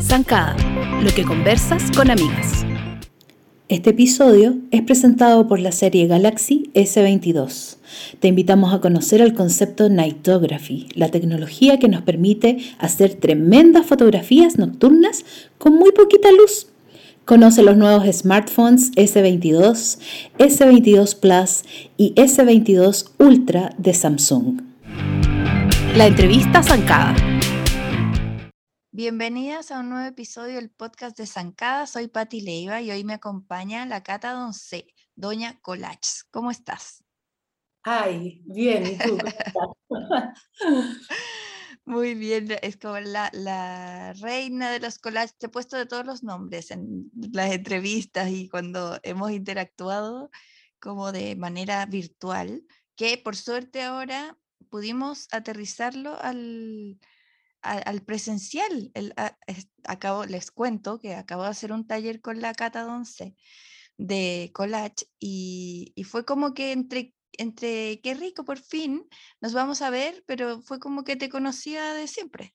Zancada, lo que conversas con amigas. Este episodio es presentado por la serie Galaxy S22. Te invitamos a conocer el concepto Nightography, la tecnología que nos permite hacer tremendas fotografías nocturnas con muy poquita luz. Conoce los nuevos smartphones S22, S22 Plus y S22 Ultra de Samsung. La entrevista zancada. Bienvenidas a un nuevo episodio del podcast de Zancada. Soy Patti Leiva y hoy me acompaña la Cata Donce, Doña Colach. ¿Cómo estás? Ay, bien, ¿y tú? Muy bien, es como la, la, reina de los collages. Te he puesto de todos los nombres en las entrevistas y cuando hemos interactuado como de manera virtual, que por suerte ahora pudimos aterrizarlo al, al, presencial. El, acabo, les cuento que acabo de hacer un taller con la Cata Donce de collage y, y fue como que entre entre qué rico, por fin nos vamos a ver, pero fue como que te conocía de siempre.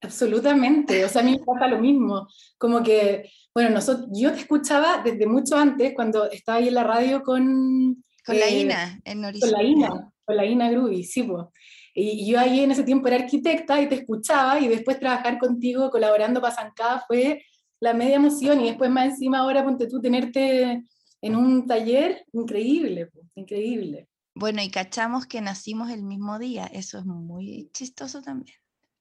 Absolutamente, o sea, a mí me pasa lo mismo, como que, bueno, nosotros, yo te escuchaba desde mucho antes, cuando estaba ahí en la radio con... Con la eh, INA, en Con la INA, con la INA Gruby, sí, pues. Y yo ahí en ese tiempo era arquitecta y te escuchaba y después trabajar contigo colaborando para Zancada fue la media emoción y después más encima ahora ponte tú tenerte en un taller increíble, increíble. Bueno, y cachamos que nacimos el mismo día, eso es muy chistoso también.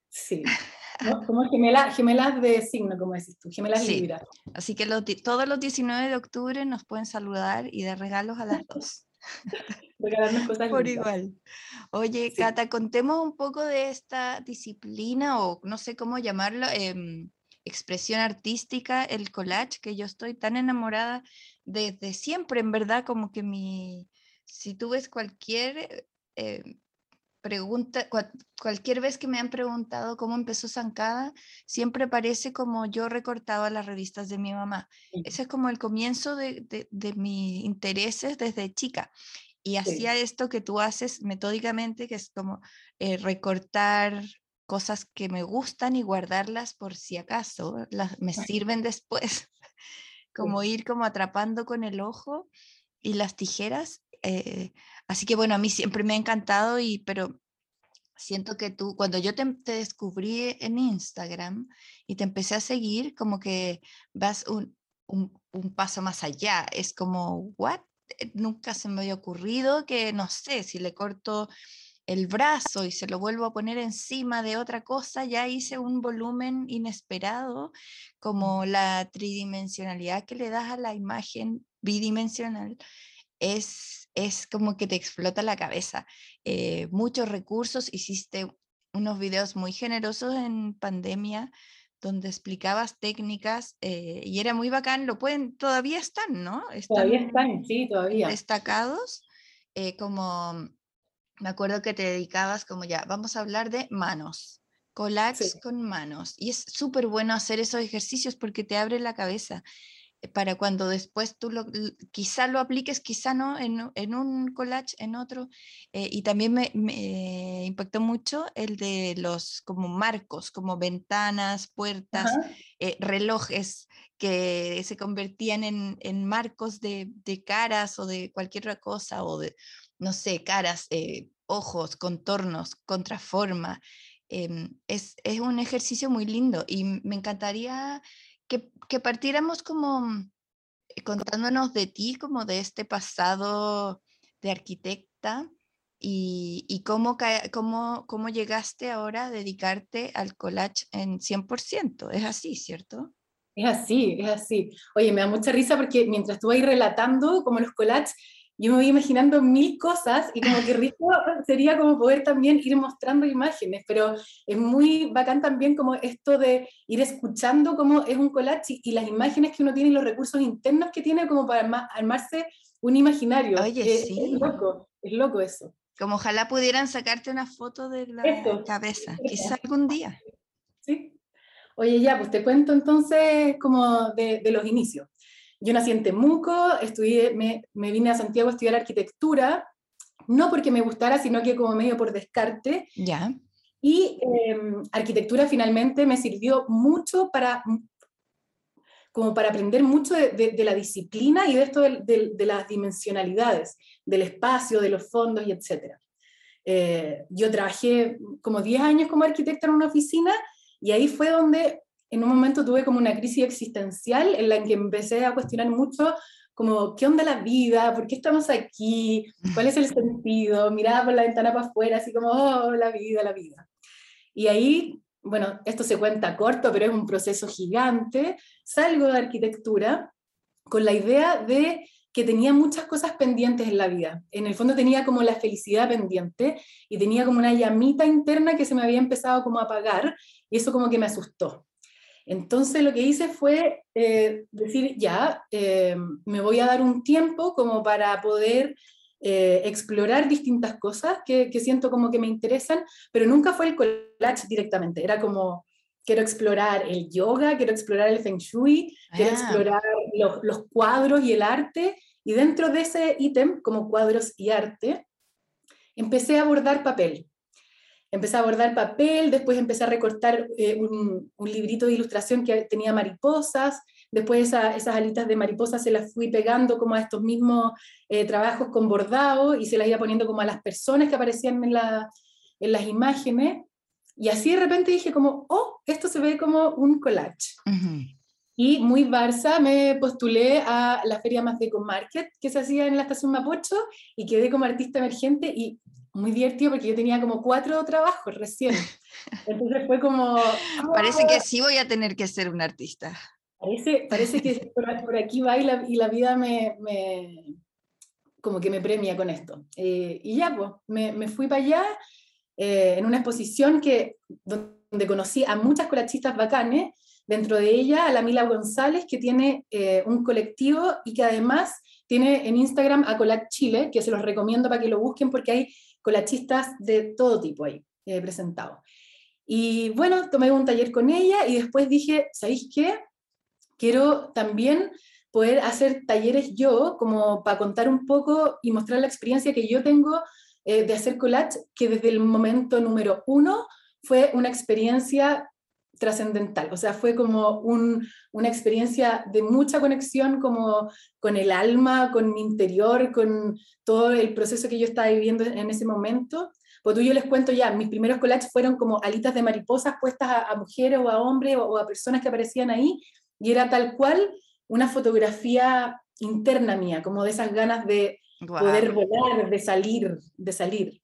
Sí, como gemelas, gemelas de signo, como decís tú, gemelas sí. Libra. Así que todos los 19 de octubre nos pueden saludar y dar regalos a las dos. Regalarnos cosas Por igual. Oye, Cata, contemos un poco de esta disciplina o no sé cómo llamarlo, eh, expresión artística, el collage, que yo estoy tan enamorada desde siempre, en verdad, como que mi, si tú ves cualquier eh, pregunta, cualquier vez que me han preguntado cómo empezó Zancada, siempre parece como yo recortaba las revistas de mi mamá. Ese es como el comienzo de, de, mis intereses desde chica. Y hacía esto que tú haces metódicamente, que es como eh, recortar cosas que me gustan y guardarlas por si acaso, las, me sirven después, como ir como atrapando con el ojo y las tijeras. Eh, así que bueno, a mí siempre me ha encantado, y, pero siento que tú, cuando yo te, descubrí en Instagram y te empecé a seguir, como que vas un, un, un paso más allá. Es como, ¿what? Eh, nunca se me había ocurrido que, no sé, si le corto el brazo y se lo vuelvo a poner encima de otra cosa, ya hice un volumen inesperado, como la tridimensionalidad que le das a la imagen bidimensional. Es, es como que te explota la cabeza. Eh, muchos recursos, hiciste unos videos muy generosos en pandemia donde explicabas técnicas eh, y era muy bacán, lo pueden, todavía están, ¿no? todavía están, sí, todavía. Destacados, eh, como me acuerdo que te dedicabas como ya, vamos a hablar de manos, collage con manos. Y es súper bueno hacer esos ejercicios porque te abre la cabeza eh, para cuando después tú lo, quizá lo apliques, quizá no, en, en un collage, en otro. Eh, y también me, me, impactó mucho el de los como marcos, como ventanas, puertas, eh, relojes que se convertían en, en marcos de, de, caras o de cualquier otra cosa, o de, no sé, caras, eh, ojos, contornos, contraforma. Eh, es, es, un ejercicio muy lindo y me encantaría que, que partiéramos como eh, contándonos de ti, como de este pasado de arquitecta y, y cómo, cómo, cómo llegaste ahora a dedicarte al collage en 100%. Es así, ¿cierto? Es así, es así. Oye, me da mucha risa porque mientras tú ahí relatando como los collages, yo me voy imaginando mil cosas y como que rico sería como poder también ir mostrando imágenes, pero es muy bacán también como esto de ir escuchando cómo es un collage y, las imágenes que uno tiene y los recursos internos que tiene como para armarse un imaginario. Oye, es, sí. Es loco, es loco eso. Como ojalá pudieran sacarte una foto de la esto, cabeza, quizá algún día. Sí. Oye, ya, pues te cuento entonces como de, de los inicios. Yo nací en Temuco, estudié, me, me, vine a Santiago a estudiar arquitectura, no porque me gustara, sino que como medio por descarte. Ya. Y em, arquitectura finalmente me sirvió mucho para como para aprender mucho de, la disciplina y de esto de, las dimensionalidades, del espacio, de los fondos y etc. Eh, yo trabajé como 10 años como arquitecta en una oficina y ahí fue donde en un momento tuve como una crisis existencial en la que empecé a cuestionar mucho como, ¿qué onda la vida? ¿Por qué estamos aquí? ¿Cuál es el sentido? Miraba por la ventana para afuera, así como, oh, la vida, la vida. Y ahí bueno, esto se cuenta corto, pero es un proceso gigante, salgo de arquitectura con la idea de que tenía muchas cosas pendientes en la vida. En el fondo tenía como la felicidad pendiente y tenía como una llamita interna que se me había empezado como a apagar y eso como que me asustó. Entonces lo que hice fue eh, decir, ya, eh, me voy a dar un tiempo como para poder eh, explorar distintas cosas que, siento como que me interesan, pero nunca fue el collage directamente, era como, quiero explorar el yoga, quiero explorar el feng shui, quiero ah. explorar los, los, cuadros y el arte, y dentro de ese ítem, como cuadros y arte, empecé a abordar papel. Empecé a abordar papel, después empecé a recortar eh, un, un, librito de ilustración que tenía mariposas, Después esas alitas de mariposa se las fui pegando como a estos mismos eh, trabajos con bordado y se las iba poniendo como a las personas que aparecían en, en las imágenes. Y así de repente dije como, oh, esto se ve como un collage. Y muy Barça me postulé a la feria más de Market que se hacía en la estación Mapocho y quedé como artista emergente y muy divertido porque yo tenía como cuatro trabajos recién. Entonces fue como... Parece que sí voy a tener que ser un artista. Parece, parece que por, aquí va y la, y la vida me, me, como que me premia con esto. Eh, y ya, pues, me, me fui para allá eh, en una exposición que, donde conocí a muchas colachistas bacanes, dentro de ella a la Mila González, que tiene eh, un colectivo y que además tiene en Instagram a Colat Chile, que se los recomiendo para que lo busquen porque hay colachistas de todo tipo ahí presentados. Y bueno, tomé un taller con ella y después dije, ¿sabéis qué? quiero también poder hacer talleres yo, como para contar un poco y mostrar la experiencia que yo tengo eh, de hacer collage, que desde el momento número uno fue una experiencia trascendental, o sea, fue como una experiencia de mucha conexión como con el alma, con mi interior, con todo el proceso que yo estaba viviendo en ese momento. Pues tú yo les cuento ya, mis primeros collages fueron como alitas de mariposas puestas a, mujeres o a hombres o, o, a personas que aparecían ahí, y era tal cual una fotografía interna mía, como de esas ganas de poder volar, de salir, de salir.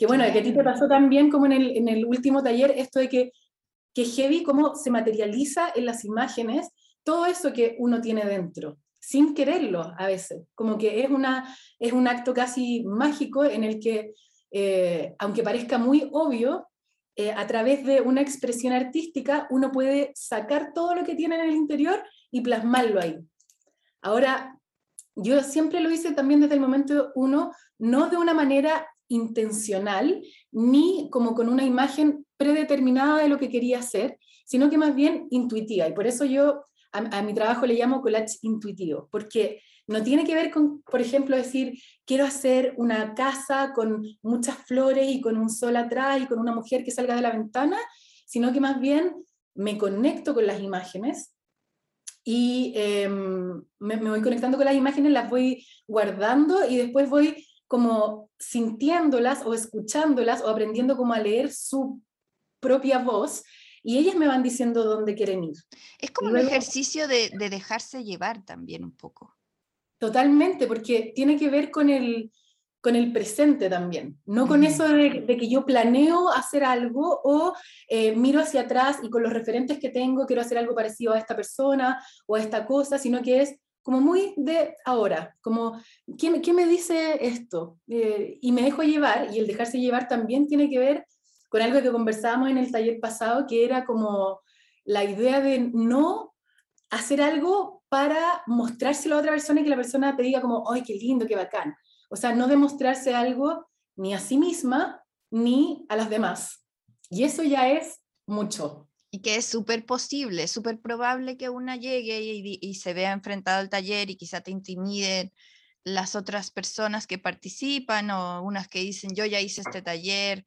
Que bueno, que a ti te pasó también como en el, en el último taller, esto de que, que heavy cómo se materializa en las imágenes todo eso que uno tiene dentro, sin quererlo a veces, como que es, una, es un acto casi mágico en el que, eh, aunque parezca muy obvio, eh, a través de una expresión artística uno puede sacar todo lo que tiene en el interior y plasmarlo ahí. Ahora, yo siempre lo hice también desde el momento uno, no de una manera intencional, ni como con una imagen predeterminada de lo que quería hacer, sino que más bien intuitiva. Y por eso yo a, mi trabajo le llamo collage intuitivo, porque no tiene que ver con, por ejemplo, decir, quiero hacer una casa con muchas flores y con un sol atrás y con una mujer que salga de la ventana, sino que más bien me conecto con las imágenes y em, me, voy conectando con las imágenes, las voy guardando y después voy como sintiéndolas o escuchándolas o aprendiendo como a leer su propia voz y ellas me van diciendo dónde quieren ir. Es como un ejercicio de, de, dejarse llevar también un poco. Totalmente, porque tiene que ver con el, con el presente también, no con eso de, que yo planeo hacer algo o eh, miro hacia atrás y con los referentes que tengo quiero hacer algo parecido a esta persona o a esta cosa, sino que es como muy de ahora, como, ¿quién, me dice esto? Eh, y me dejo llevar, y el dejarse llevar también tiene que ver con algo que conversábamos en el taller pasado, que era como la idea de no hacer algo para mostrárselo a otra persona y que la persona te diga como, ¡ay, qué lindo, qué bacán! O sea, no demostrarse algo ni a sí misma ni a las demás. Y eso ya es mucho. Y que es súper posible, súper probable que una llegue y, se vea enfrentada al taller y quizá te intimiden las otras personas que participan o unas que dicen yo ya hice este taller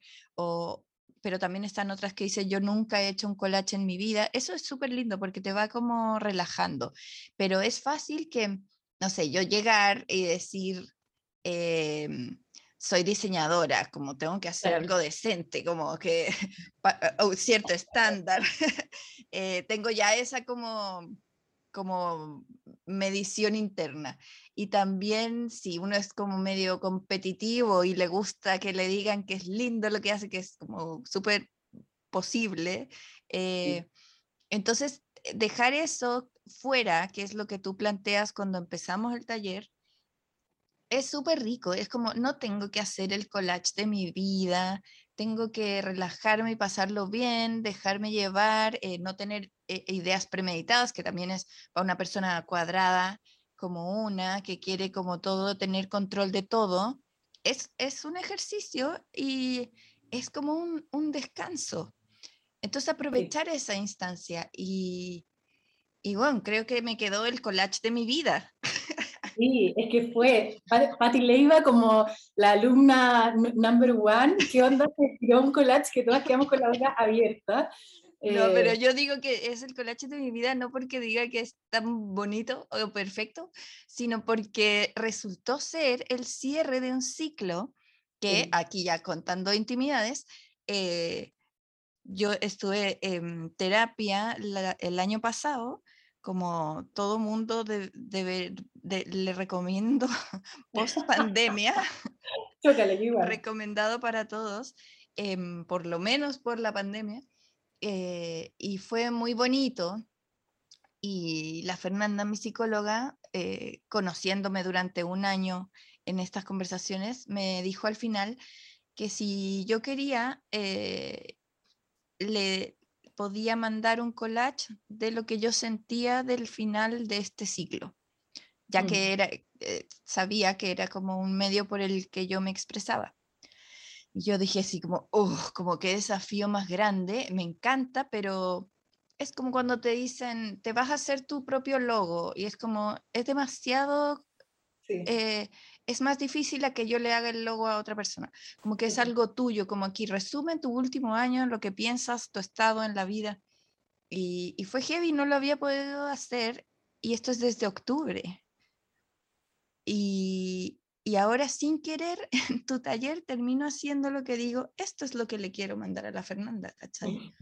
pero también están otras que dicen yo nunca he hecho un collage en mi vida. Eso es súper lindo porque te va como relajando, pero es fácil que, no sé, yo llegar y decir, em, soy diseñadora, como tengo que hacer algo decente, como que un cierto estándar. Eh, tengo ya esa como como medición interna. Y también si uno es como medio competitivo y le gusta que le digan que es lindo lo que hace, que es como súper posible, eh, entonces dejar eso fuera, que es lo que tú planteas cuando empezamos el taller, es súper rico. Es como, no tengo que hacer el collage de mi vida, tengo que relajarme y pasarlo bien, dejarme llevar, eh, no tener eh, ideas premeditadas, que también es para una persona cuadrada como una, que quiere como todo, tener control de todo. Es, es un ejercicio y es como un, un descanso. Entonces aprovechar esa instancia y, y bueno, creo que me quedó el collage de mi vida. Sí, es que fue Patti Leiva como la alumna number one, ¿qué onda? Se tiró un collage que todas quedamos con la boca abierta. No, pero eh, yo digo que es el collage de mi vida no porque diga que es tan bonito o perfecto, sino porque resultó ser el cierre de un ciclo que, aquí ya contando intimidades, eh, yo estuve en terapia el año pasado como todo mundo de, le recomiendo post pandemia, recomendado para todos, em, por lo menos por la pandemia, eh, y fue muy bonito. Y la Fernanda, mi psicóloga, eh, conociéndome durante un año en estas conversaciones, me dijo al final que si yo quería, eh, le, podía mandar un collage de lo que yo sentía del final de este ciclo, ya que mm. era, eh, sabía que era como un medio por el que yo me expresaba. Y yo dije así como, oh, como que desafío más grande, me encanta, pero es como cuando te dicen, te vas a hacer tu propio logo y es como, es demasiado eh, es más difícil a que yo le haga el logo a otra persona. Como que es algo tuyo, como aquí resumen tu último año, lo que piensas, tu estado en la vida. Y, fue heavy, no lo había podido hacer y esto es desde octubre. Y, ahora sin querer en tu taller termino haciendo lo que digo, esto es lo que le quiero mandar a la Fernanda, ¿cachai?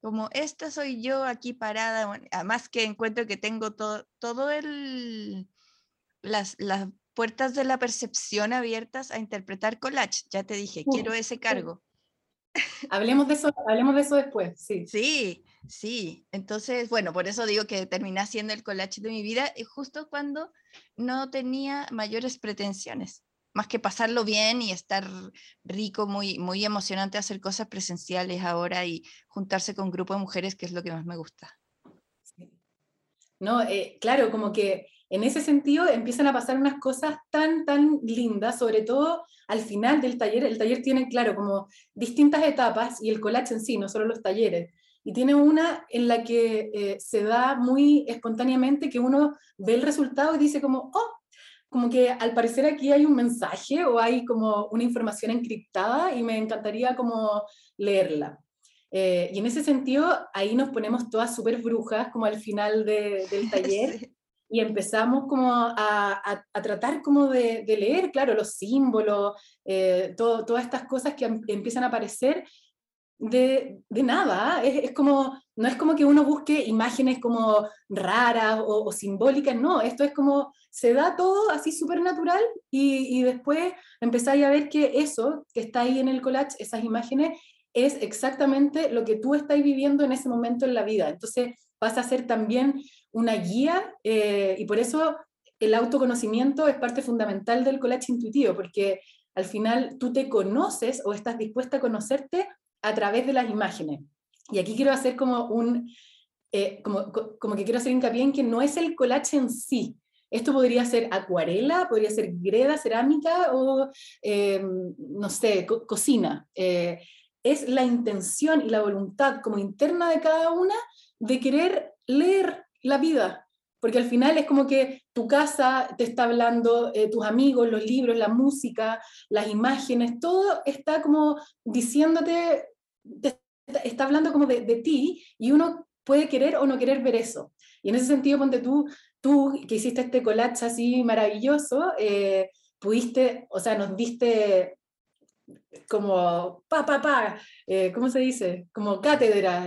Como esta soy yo aquí parada, además que encuentro que tengo todo, todo el, las, las puertas de la percepción abiertas a interpretar collage. Ya te dije, quiero ese cargo. Hablemos de eso, hablemos de eso después, sí. Sí, sí. Entonces, bueno, por eso digo que terminé haciendo el collage de mi vida y justo cuando no tenía mayores pretensiones, más que pasarlo bien y estar rico, muy, muy emocionante hacer cosas presenciales ahora y juntarse con un grupo de mujeres, que es lo que más me gusta. No, eh, claro, como que en ese sentido empiezan a pasar unas cosas tan, tan lindas, sobre todo al final del taller. El taller tiene, claro, como distintas etapas y el collage en sí, no solo los talleres. Y tiene una en la que eh, se da muy espontáneamente que uno ve el resultado y dice como, oh, como que al parecer aquí hay un mensaje o hay como una información encriptada y me encantaría como leerla. Eh, y en ese sentido, ahí nos ponemos todas súper brujas, como al final del taller, y empezamos como a, a, tratar como de, de, leer, claro, los símbolos, eh, todo, todas estas cosas que em, empiezan a aparecer de, de nada, ¿ah? es, es, como, no es como que uno busque imágenes como raras o, simbólicas, no, esto es como, se da todo así súper natural y, y después empezáis a ver que eso que está ahí en el collage, esas imágenes, es exactamente lo que tú estás viviendo en ese momento en la vida. Entonces pasa a ser también una guía eh, y por eso el autoconocimiento es parte fundamental del collage intuitivo, porque al final tú te conoces o estás dispuesta a conocerte a través de las imágenes. Y aquí quiero hacer como un, eh, como, como que quiero hacer hincapié en que no es el collage en sí. Esto podría ser acuarela, podría ser greda, cerámica o, eh, no sé, cocina. es la intención y la voluntad como interna de cada una de querer leer la vida porque al final es como que tu casa te está hablando, eh, tus amigos, los libros, la música, las imágenes, todo está como diciéndote, está hablando como de, de, ti y uno puede querer o no querer ver eso. Y en ese sentido, ponte tú, tú que hiciste este collage así maravilloso, eh, pudiste, o sea, nos diste como pa, pa, pa, eh, ¿cómo se dice? Como cátedra,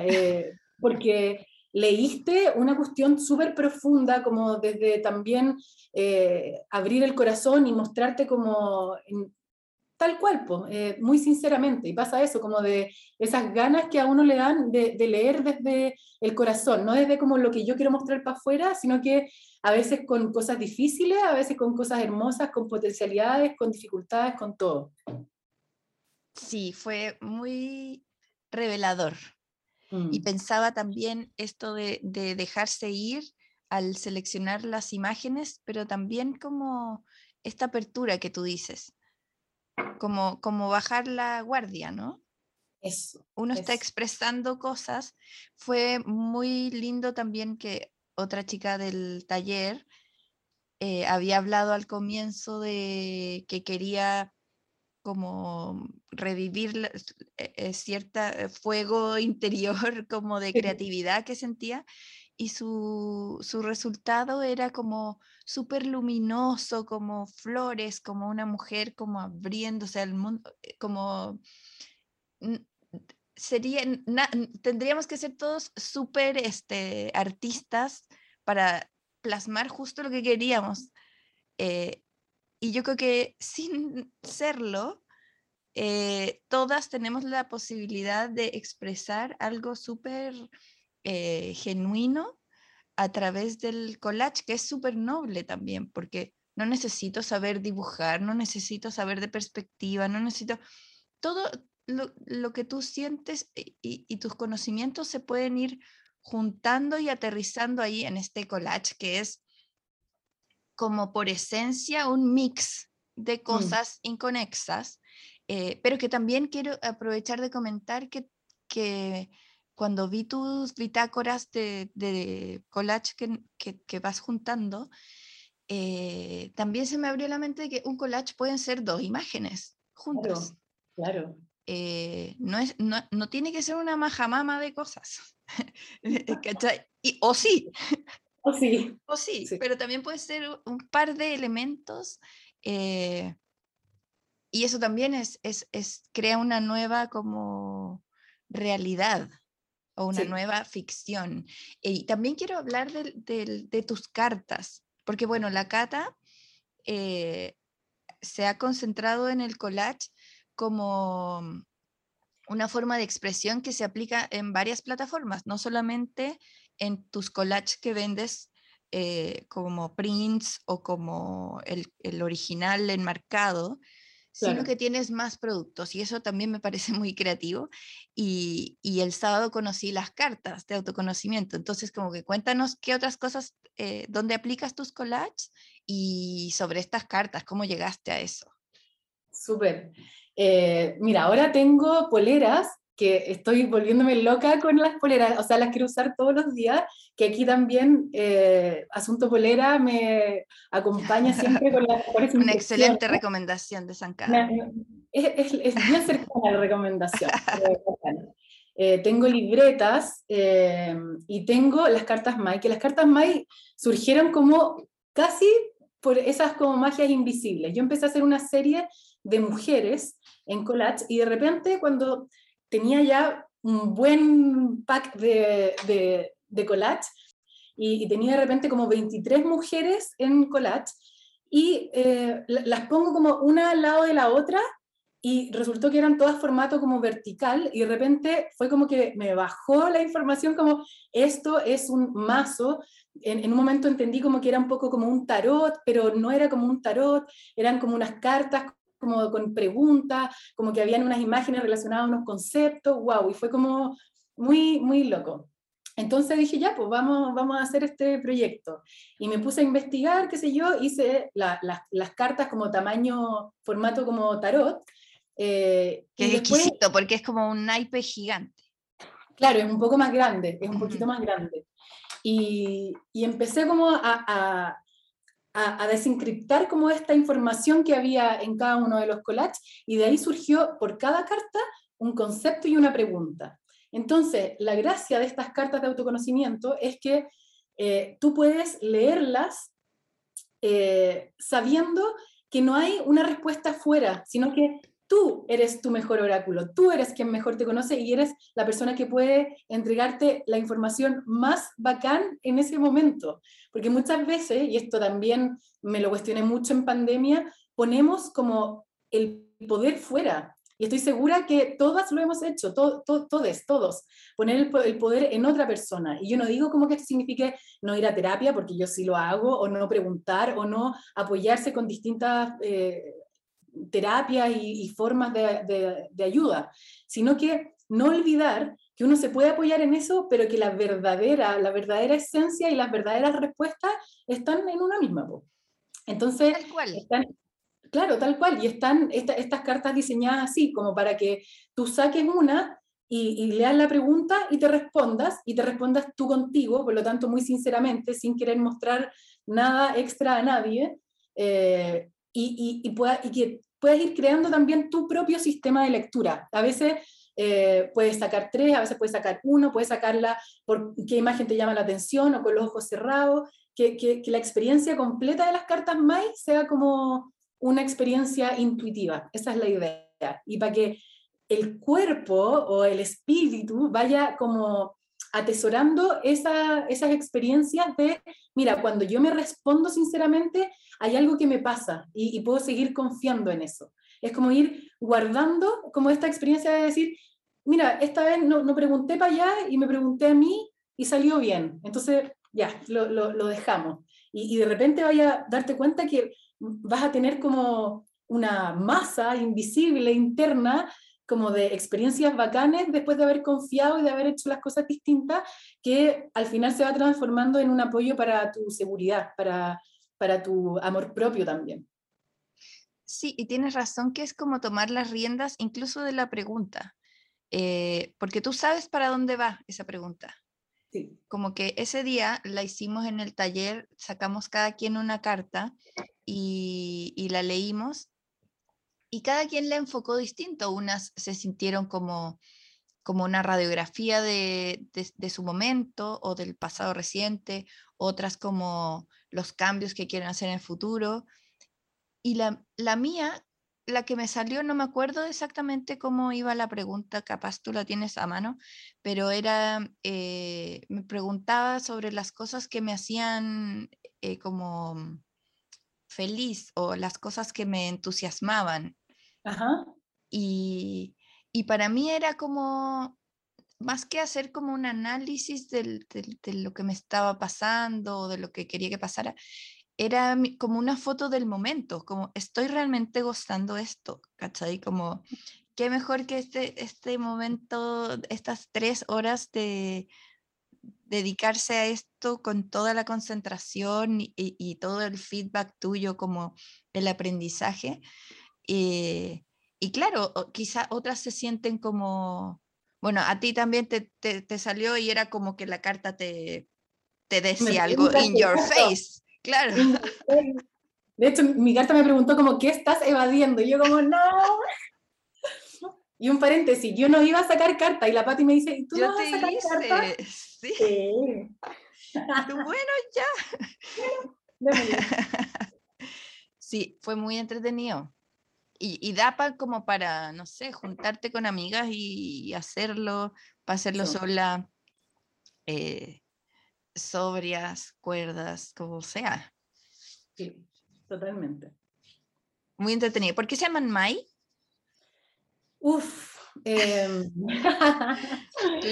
porque leíste una cuestión súper profunda, como desde también eh, abrir el corazón y mostrarte como tal cual, pues, muy sinceramente. Y pasa eso, como de esas ganas que a uno le dan de, leer desde el corazón, no desde como lo que yo quiero mostrar para afuera, sino que a veces con cosas difíciles, a veces con cosas hermosas, con potencialidades, con dificultades, con todo. Sí, fue muy revelador y mm. pensaba también esto de, dejarse ir al seleccionar las imágenes, pero también como esta apertura que tú dices, como, como bajar la guardia, ¿no? Eso. Uno está expresando cosas. Fue muy lindo también que otra chica del taller eh, había hablado al comienzo de que quería como revivir eh, cierta eh, fuego interior como de creatividad que sentía y su, resultado era como súper luminoso, como flores, como una mujer como abriéndose al mundo, eh, como sería, tendríamos que ser todos súper este, artistas para plasmar justo lo que queríamos. Y yo creo que sin serlo, eh, todas tenemos la posibilidad de expresar algo súper eh, genuino a través del collage, que es súper noble también, porque no necesito saber dibujar, no necesito saber de perspectiva, no necesito... Todo lo, que tú sientes y, y, tus conocimientos se pueden ir juntando y aterrizando ahí en este collage, que es como por esencia un mix de mm. cosas inconexas, eh, pero que también quiero aprovechar de comentar que, que cuando vi tus bitácoras de, de collage que, que, vas juntando, eh, también se me abrió la mente de que un collage pueden ser dos imágenes juntas. Claro. Eh, no, es, no, no, tiene que ser una majamama de cosas. y, o sí, o sí. O sí, pero también puede ser un par de elementos. Eh, y eso también es, es, es, crea una nueva como realidad o una nueva ficción. Y también quiero hablar de, de, tus cartas, porque bueno, la cata eh, se ha concentrado en el collage como una forma de expresión que se aplica en varias plataformas, no solamente en tus collages que vendes eh, como prints o como el, el original enmarcado, sino que tienes más productos y eso también me parece muy creativo. Y, y, el sábado conocí las cartas de autoconocimiento, entonces como que cuéntanos qué otras cosas, eh, dónde aplicas tus collages y sobre estas cartas, cómo llegaste a eso. Súper. Eh, mira, ahora tengo poleras que estoy volviéndome loca con las poleras, o sea, las quiero usar todos los días, que aquí también eh, Asunto Polera me acompaña siempre con las Una excelente recomendación de San Carlos. Es, es, bien cercana la recomendación. Eh, tengo libretas eh, y tengo las cartas Mai, que las cartas Mai surgieron como casi por esas como magias invisibles. Yo empecé a hacer una serie de mujeres en collage y de repente cuando tenía ya un buen pack de, de, de collage y, tenía de repente como 23 mujeres en collage y eh, las pongo como una al lado de la otra y resultó que eran todas formato como vertical y de repente fue como que me bajó la información como esto es un mazo. En, en, un momento entendí como que era un poco como un tarot, pero no era como un tarot, eran como unas cartas como con preguntas, como que habían unas imágenes relacionadas a unos conceptos, wow, y fue como muy, muy loco. Entonces dije, ya, pues vamos, vamos a hacer este proyecto. Y me puse a investigar, qué sé yo, hice las cartas como tamaño, formato como tarot. Eh, que es exquisito, porque es como un naipe gigante. Claro, es un poco más grande, es un poquito más grande. y, empecé como a, a, desencriptar como esta información que había en cada uno de los collages y de ahí surgió por cada carta un concepto y una pregunta. Entonces, la gracia de estas cartas de autoconocimiento es que eh, tú puedes leerlas eh, sabiendo que no hay una respuesta fuera, sino que tú eres tu mejor oráculo, tú eres quien mejor te conoce y eres la persona que puede entregarte la información más bacán en ese momento. Porque muchas veces, y esto también me lo cuestioné mucho en pandemia, ponemos como el poder fuera. Y estoy segura que todas lo hemos hecho, todos, todos, poner el, poder en otra persona. Y yo no digo como que esto signifique no ir a terapia, porque yo sí lo hago, o no preguntar, o no apoyarse con distintas eh, terapias y, formas de, de, ayuda, sino que no olvidar que uno se puede apoyar en eso, pero que la verdadera, la verdadera esencia y las verdaderas respuestas están en una misma. Entonces, tal cual. Están, claro, tal cual, y están estas cartas diseñadas así, como para que tú saques una y, y, leas la pregunta y te respondas, y te respondas tú contigo, por lo tanto, muy sinceramente, sin querer mostrar nada extra a nadie, eh, y, y, y que puedes ir creando también tu propio sistema de lectura. A veces eh, puedes sacar tres, a veces puedes sacar uno, puedes sacarla por qué imagen te llama la atención o con los ojos cerrados, que, que, la experiencia completa de las cartas MAI sea como una experiencia intuitiva. Esa es la idea. Y para que el cuerpo o el espíritu vaya como atesorando esa, esas experiencias de, mira, cuando yo me respondo sinceramente, hay algo que me pasa y, puedo seguir confiando en eso. Es como ir guardando como esta experiencia de decir, mira, esta vez no, no pregunté para allá y me pregunté a mí y salió bien. Entonces, ya, lo, dejamos. Y, y, de repente vaya a darte cuenta que vas a tener como una masa invisible interna como de experiencias bacanes después de haber confiado y de haber hecho las cosas distintas, que al final se va transformando en un apoyo para tu seguridad, para, para tu amor propio también. Sí, y tienes razón que es como tomar las riendas incluso de la pregunta, eh, porque tú sabes para dónde va esa pregunta. Sí. Como que ese día la hicimos en el taller, sacamos cada quien una carta y, y la leímos y cada quien la enfocó distinto. Unas se sintieron como, como una radiografía de, de, su momento o del pasado reciente, otras como los cambios que quieren hacer en el futuro. Y la, la mía, la que me salió, no me acuerdo exactamente cómo iba la pregunta, capaz tú la tienes a mano, pero era, eh, me preguntaba sobre las cosas que me hacían eh, como feliz o las cosas que me entusiasmaban. Ajá. Y, y para mí era como, más que hacer como un análisis del, de lo que me estaba pasando o de lo que quería que pasara, era como una foto del momento, como estoy realmente gozando esto, ¿cachai? Como, qué mejor que este, este momento, estas tres horas de, dedicarse a esto con toda la concentración y, todo el feedback tuyo como el aprendizaje. Eh, y claro, quizá otras se sienten como, bueno, a ti también te, te, salió y era como que la carta te, te decía algo in your face, claro. De hecho, mi carta me preguntó como, ¿qué estás evadiendo? Y yo como, no. Y un paréntesis, yo no iba a sacar carta y la Pati me dice, ¿y tú yo no vas a sacar carta? Sí. bueno, ya. sí, fue muy entretenido. Y, y da para como para, no sé, juntarte con amigas y, hacerlo, para hacerlo sola, eh, sobrias, cuerdas, como sea. Sí, totalmente. Muy entretenido. ¿Por qué se llaman Mai? Uf, eh,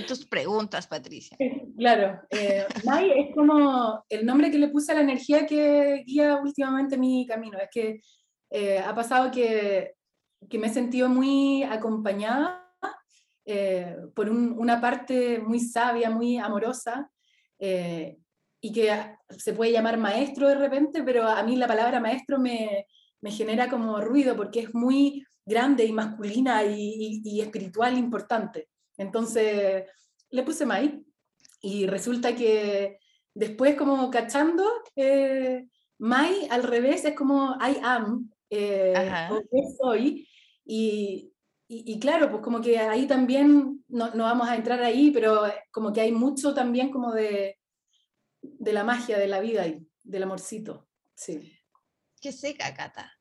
tus preguntas, Patricia. Claro, eh, Mai es como el nombre que le puse a la energía que guía últimamente mi camino. Es que eh, ha pasado que, que, me he sentido muy acompañada eh, por una parte muy sabia, muy amorosa, y que se puede llamar maestro de repente, pero a mí la palabra maestro me, me genera como ruido porque es muy grande y masculina y, espiritual importante. Entonces le puse Mai y resulta que después como cachando, eh, my al revés es como I am, eh, o yo soy, y, y, claro, pues como que ahí también, no, no, vamos a entrar ahí, pero como que hay mucho también como de, de la magia de la vida y del amorcito, sí. Qué seca, Cata.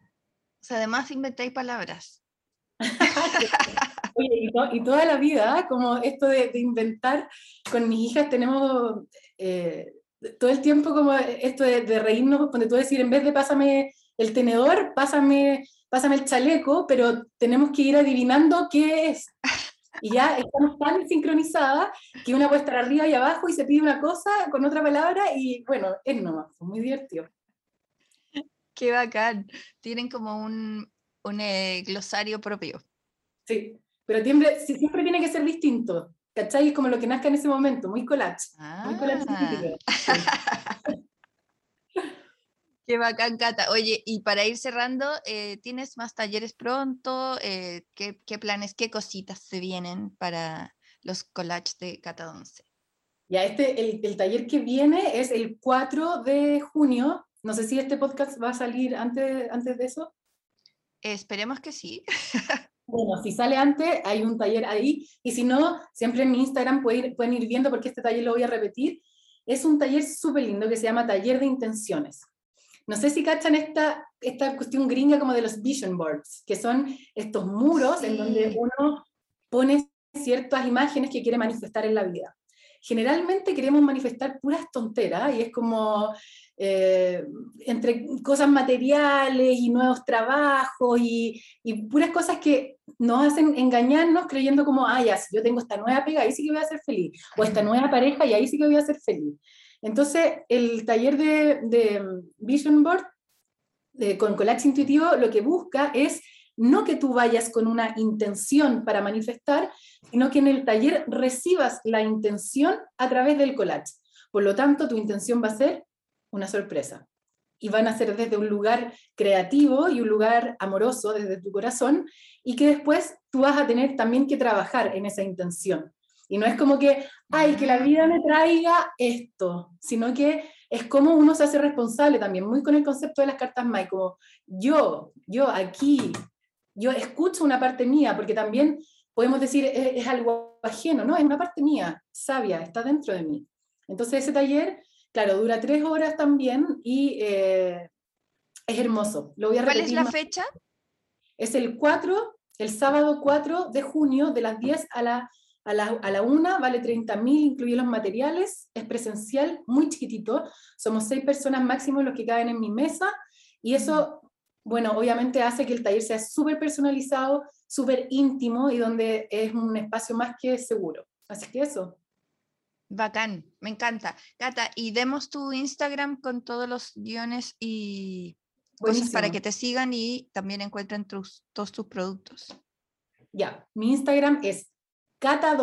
O sea, además inventáis palabras. Oye, y, toda la vida, como esto de, inventar, con mis hijas tenemos eh, todo el tiempo como esto de, de reírnos, donde tú decir, en vez de pásame el tenedor, pásame, pásame el chaleco, pero tenemos que ir adivinando qué es. Y ya estamos tan sincronizadas que una puede estar arriba y abajo y se pide una cosa con otra palabra y bueno, es nomás, muy divertido. Qué bacán. Tienen como un, un eh, glosario propio. Sí, pero siempre, siempre tiene que ser distinto. ¿Cachai? Es como lo que nazca en ese momento, muy collage. Muy collage ah. Qué bacán, Cata. Oye, y para ir cerrando, eh, ¿tienes más talleres pronto? Eh, ¿qué, ¿qué, planes, qué cositas se vienen para los collages de Cata 11? Ya, este, el, el, taller que viene es el 4 de junio. No sé si este podcast va a salir antes, antes de eso. Esperemos que sí. Bueno, si sale antes, hay un taller ahí. Y si no, siempre en mi Instagram pueden ir, pueden ir viendo porque este taller lo voy a repetir. Es un taller súper lindo que se llama Taller de Intenciones. No sé si cachan esta, esta cuestión gringa como de los vision boards, que son estos muros en donde uno pone ciertas imágenes que quiere manifestar en la vida. Generalmente queremos manifestar puras tonteras y es como eh, entre cosas materiales y nuevos trabajos y, y, puras cosas que nos hacen engañarnos creyendo como, ah, ya, si yo tengo esta nueva pega, ahí sí que voy a ser feliz, o esta nueva pareja y ahí sí que voy a ser feliz. Entonces, el taller de, Vision Board con Collage Intuitivo lo que busca es no que tú vayas con una intención para manifestar, sino que en el taller recibas la intención a través del collage. Por lo tanto, tu intención va a ser una sorpresa. Y van a ser desde un lugar creativo y un lugar amoroso, desde tu corazón, y que después tú vas a tener también que trabajar en esa intención. Y no es como que, ay, que la vida me traiga esto, sino que es como uno se hace responsable también, muy con el concepto de las cartas Mai, como yo, yo aquí, yo escucho una parte mía, porque también podemos decir es, algo ajeno, no, es una parte mía, sabia, está dentro de mí. Entonces ese taller, claro, dura tres horas también y eh, es hermoso. Lo voy a ¿Cuál es la fecha? Es el 4, el sábado 4 de junio, de las 10 a la a la, una vale 30.000, incluye los materiales, es presencial, muy chiquitito, somos seis personas máximo los que caben en mi mesa y eso, bueno, obviamente hace que el taller sea súper personalizado, súper íntimo y donde es un espacio más que seguro. Así que eso. Bacán, me encanta. Cata, y demos tu Instagram con todos los guiones y cosas para que te sigan y también encuentren tus, todos tus productos. Ya, mi Instagram es Cata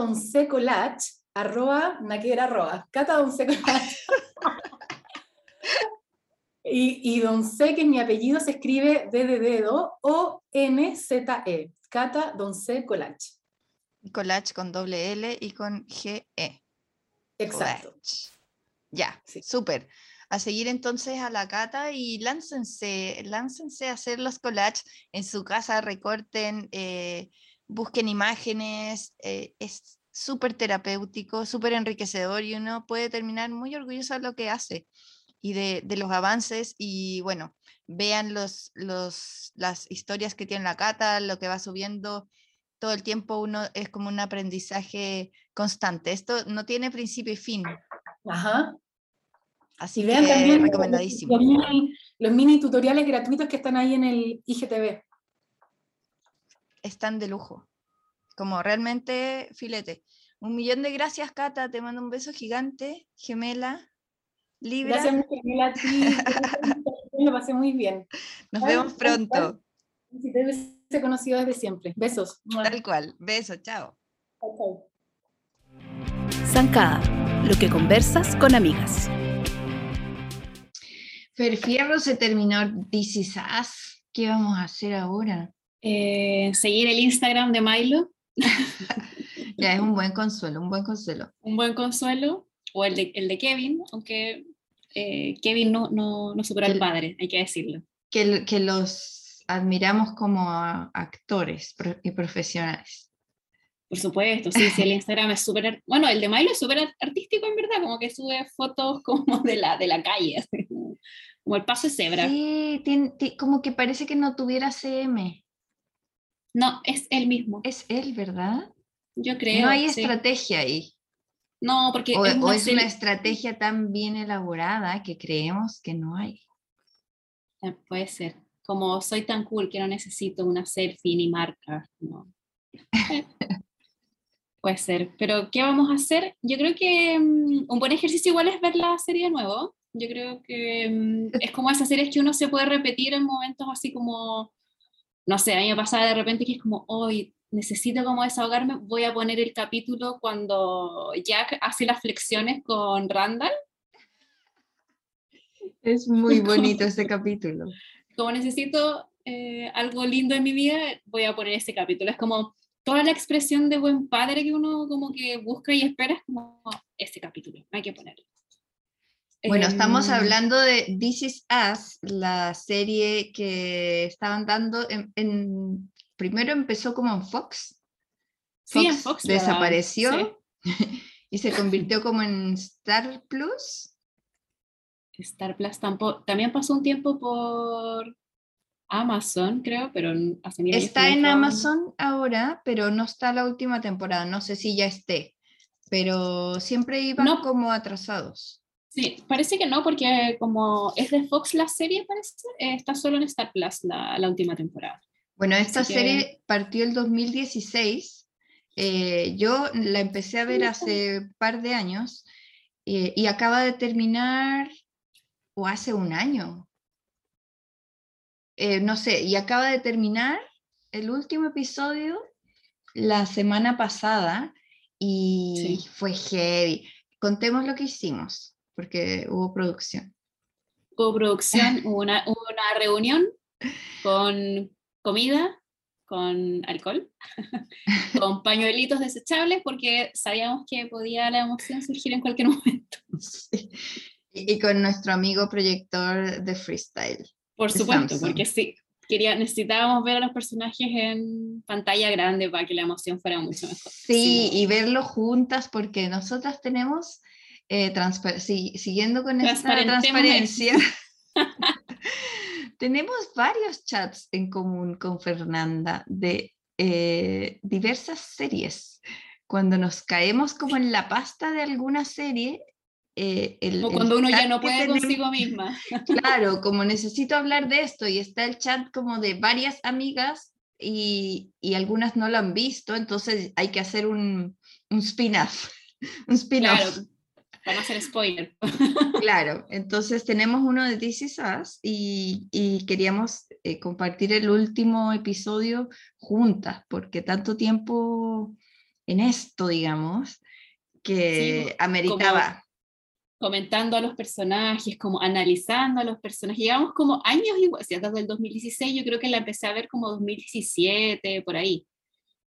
arroba, naquera arroba, Cata y, y Donce, que es mi apellido, se escribe D de dedo o N Z E. Cata Donce Colach. Colach con doble L y con G E. Exacto. Ya, sí. súper. A seguir entonces a la cata y láncense, láncense a hacer los collages en su casa, recorten. Eh, busquen imágenes, eh, es súper terapéutico, súper enriquecedor y uno puede terminar muy orgulloso de lo que hace y de, los avances y bueno, vean los, los, las historias que tiene la cata, lo que va subiendo todo el tiempo, uno es como un aprendizaje constante. Esto no tiene principio y fin. Ajá. Así vean también recomendadísimo. los mini tutoriales gratuitos que están ahí en el IGTV están de lujo. Como realmente filete. Un millón de gracias, Cata. Te mando un beso gigante, gemela. Libra. Gracias, gemela, Lo pasé muy bien. Nos vemos pronto. Si te hubiese conocido desde siempre. Besos. Tal cual. Besos. Chao. Chao, Zancada. Lo que conversas con amigas. Perfierro se terminó This is ¿Qué vamos a hacer ahora? Eh, seguir el Instagram de Milo. ya es un buen consuelo, un buen consuelo. Un buen consuelo. o el de, el de Kevin, aunque eh, Kevin no, no, no superó al padre, hay que decirlo. Que, que los admiramos como actores y profesionales. Por supuesto, sí, sí, el Instagram es súper, bueno, el de Milo es súper artístico en verdad, como que sube fotos como de la, de la calle, como el paso de cebra. Sí, tiene, como que parece que no tuviera CM. No, es él mismo. Es él, ¿verdad? Yo creo. No hay estrategia ahí. No, porque... O es, una, estrategia tan bien elaborada que creemos que no hay. Ah, puede ser. Como soy tan cool que no necesito una selfie ni marca. No. Puede ser, pero ¿qué vamos a hacer? Yo creo que mm, un buen ejercicio igual es ver la serie de nuevo. Yo creo que mm, es como esas series que uno se puede repetir en momentos así como, no sé, a mí me pasa de repente que es como, hoy necesito como desahogarme, voy a poner el capítulo cuando Jack hace las flexiones con Randall. Es muy bonito ese capítulo. Como necesito eh, algo lindo en mi vida, voy a poner ese capítulo. Es como, toda la expresión de buen padre que uno como que busca y espera es como este capítulo, hay que ponerlo. Bueno, estamos em, hablando de This Is Us, la serie que estaban dando en, primero empezó como en Fox. sí, en Fox desapareció y se convirtió como en Star Plus. Star Plus tampoco, también pasó un tiempo por Amazon, creo, pero hace Está en Amazon ahora, pero no está la última temporada. No sé si ya esté, pero siempre iban como atrasados. Sí, parece que no, porque como es de Fox la serie, parece, eh, está solo en Star Plus la, la última temporada. Bueno, esta serie partió el 2016. Eh, yo la empecé a ver hace un par de años eh, y acaba de terminar, o hace un año, eh, no sé, y acaba de terminar el último episodio la semana pasada y fue heavy. Contemos lo que hicimos, porque hubo producción. Hubo producción, hubo una, una reunión con comida, con alcohol, con pañuelitos desechables, porque sabíamos que podía la emoción surgir en cualquier momento. Y, y con nuestro amigo proyector de freestyle. Por supuesto, porque sí, quería, necesitábamos ver a los personajes en pantalla grande para que la emoción fuera mucho mejor. Sí, y verlo juntas porque nosotras tenemos, eh, siguiendo con esta transparencia, tenemos varios chats en común con Fernanda de eh, diversas series. Cuando nos caemos como en la pasta de alguna serie, eh, o cuando uno ya no puede consigo misma. Claro, como necesito hablar de esto y está el chat como de varias amigas y, y algunas no lo han visto, entonces hay que hacer un, un spin-off. Un spin-off. Claro, para hacer spoiler. Claro, entonces tenemos uno de This Is Us y, y queríamos eh, compartir el último episodio juntas, porque tanto tiempo en esto, digamos, que ameritaba comentando a los personajes, como analizando a los personajes. Llevamos como años igual, si desde el 2016, yo creo que la empecé a ver como 2017, por ahí.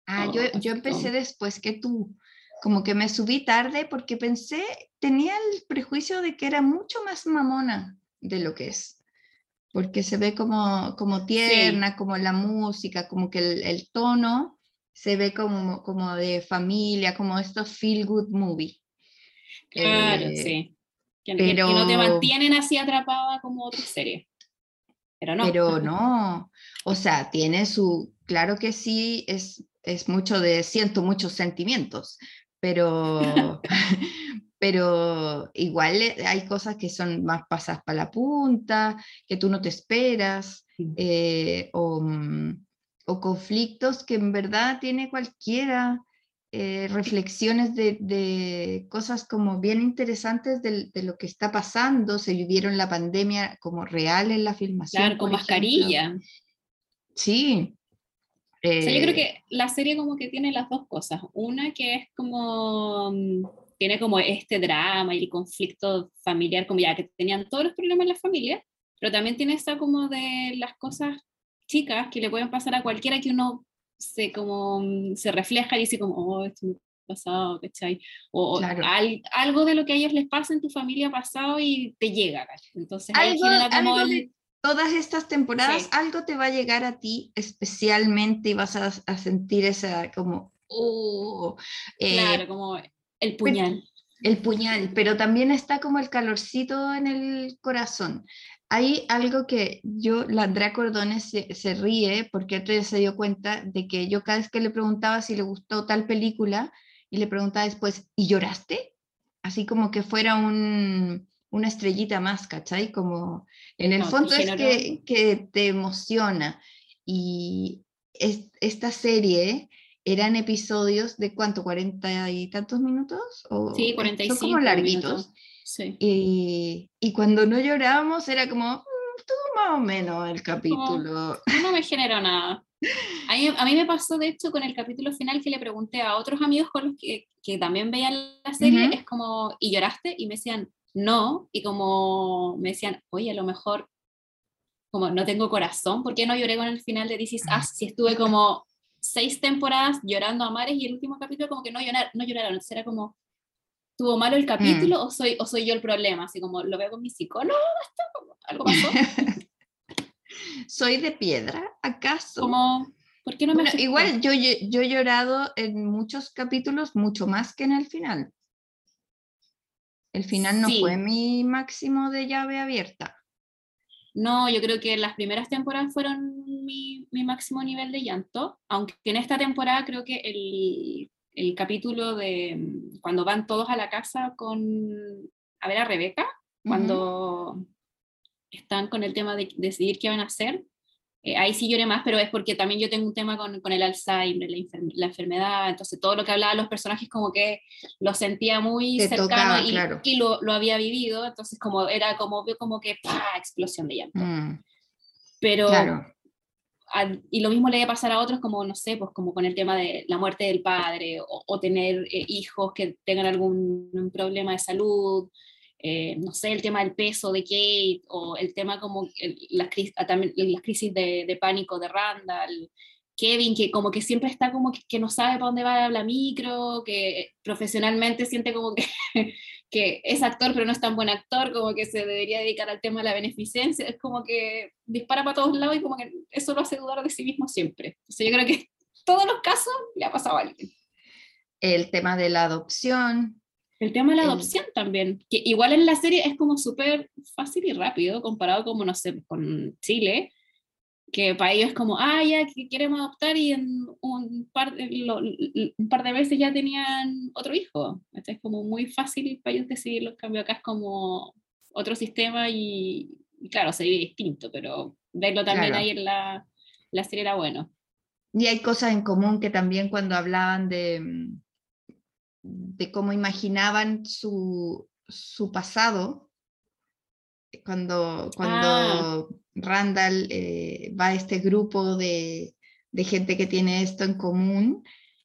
Ah, yo, yo empecé después que tú, como que me subí tarde porque pensé, tenía el prejuicio de que era mucho más mamona de lo que es, porque se ve como, como tierna, como la música, como que el, el, tono se ve como, como de familia, como estos feel good movie. Claro, eh, sí. Que, no te mantienen así atrapada como otra serie. Pero no. Pero no. O sea, tiene su. Claro que sí, es, es mucho de. Siento muchos sentimientos, pero. pero igual eh, hay cosas que son más pasadas para la punta, que tú no te esperas, eh, o, mm, o conflictos que en verdad tiene cualquiera. Eh, reflexiones de, cosas como bien interesantes de, lo que está pasando, se vivieron la pandemia como real en la filmación. Claro, con mascarilla. Sí. Yo creo eh, que la serie como que tiene las dos cosas. Una que es como, mm, tiene como este drama y el conflicto familiar, como ya que tenían todos los problemas en la familia, pero también tiene esa como de las cosas chicas que le pueden pasar a cualquiera que uno se, como, mm, se refleja y dice como, oh, esto me pasado, ¿cachai? O, o Claro. al- algo de lo que a ellos les pasa en tu familia pasado y te llega, ¿cachai? Entonces ahí Algo- genera como algo el- de- Todas estas temporadas Sí. algo te va a llegar a ti especialmente y vas a, a sentir esa como, oh, eh, claro, como el puñal. el puñal, pero también está como el calorcito en el corazón. Hay algo que yo, la Andrea Cordones se, se ríe porque otro día se dio cuenta de que yo cada vez que le preguntaba si le gustó tal película y le preguntaba después, ¿y lloraste? Así como que fuera un, una estrellita más, ¿cachai? Como en el No, fondo es que, que te emociona. Y es- esta serie eran episodios de cuánto, cuarenta y tantos minutos? O, Sí, son 45 como larguitos. Sí. Y, y cuando no llorábamos era como, "Mm, estuvo más o menos el capítulo. No me generó nada. A mí, a mí me pasó, de hecho, con el capítulo final que le pregunté a otros amigos con los que, que también veían la serie, Ujú. es como, ¿y lloraste? Y me decían, no, y como me decían, oye, a lo mejor, como no tengo corazón, ¿por qué no lloré con el final de This Is Ah. Us? Si estuve como seis temporadas llorando a mares y el último capítulo como que no, llorar, no lloraron, entonces era como, ¿tuvo malo el capítulo o, soy, o soy yo el problema? Así como, ¿lo veo con mi psicólogo? ¿Algo pasó? ¿Soy de piedra, acaso? Como, ¿por qué no me Bueno, igual yo, lle- yo he llorado en muchos capítulos, mucho más que en el final. El final no Sí. fue mi máximo de llave abierta. No, yo creo que las primeras temporadas fueron mi, mi máximo nivel de llanto, aunque en esta temporada creo que el, el capítulo de mm, cuando van todos a la casa con a ver a Rebeca, cuando están con el tema de decidir qué van a hacer, eh, ahí sí lloré más, pero es porque también yo tengo un tema con, con el Alzheimer, la, la enfermedad, entonces todo lo que hablaban los personajes como que lo sentía muy Te cercano tocaba, y, claro. y lo, lo había vivido, entonces como era como, veo como que ¡pah! explosión de llanto. Mm, Pero, claro, al- y lo mismo le iba a pasar a otros como, no sé, pues como con el tema de la muerte del padre o, o tener eh, hijos que tengan algún problema de salud, eh, no sé, el tema del peso de Kate o el tema como las, ah, también las crisis de, de pánico de Randall. Kevin, que como que siempre está como que, que no sabe para dónde va la micro, que profesionalmente siente como que, que es actor pero no es tan buen actor, como que se debería dedicar al tema de la beneficencia, es como que dispara para todos lados y como que eso lo hace dudar de sí mismo siempre. Entonces yo creo que todos los casos le ha pasado a alguien. el tema de la adopción. El tema de la adopción también, que igual en la serie es como súper fácil y rápido comparado como, no sé, con Chile, que para ellos es como, ah, ya que queremos adoptar y en un par de, lo- un par de veces ya tenían otro hijo. Entonces es como muy fácil para ellos decidirlo, en cambio acá es como otro sistema y, y claro, se vive distinto, pero verlo también Claro. ahí en la, la serie era bueno. Y hay cosas en común que también cuando hablaban de, mm, de cómo imaginaban su, su pasado, cuando, cuando Randall eh, va a este grupo de, de gente que tiene esto en común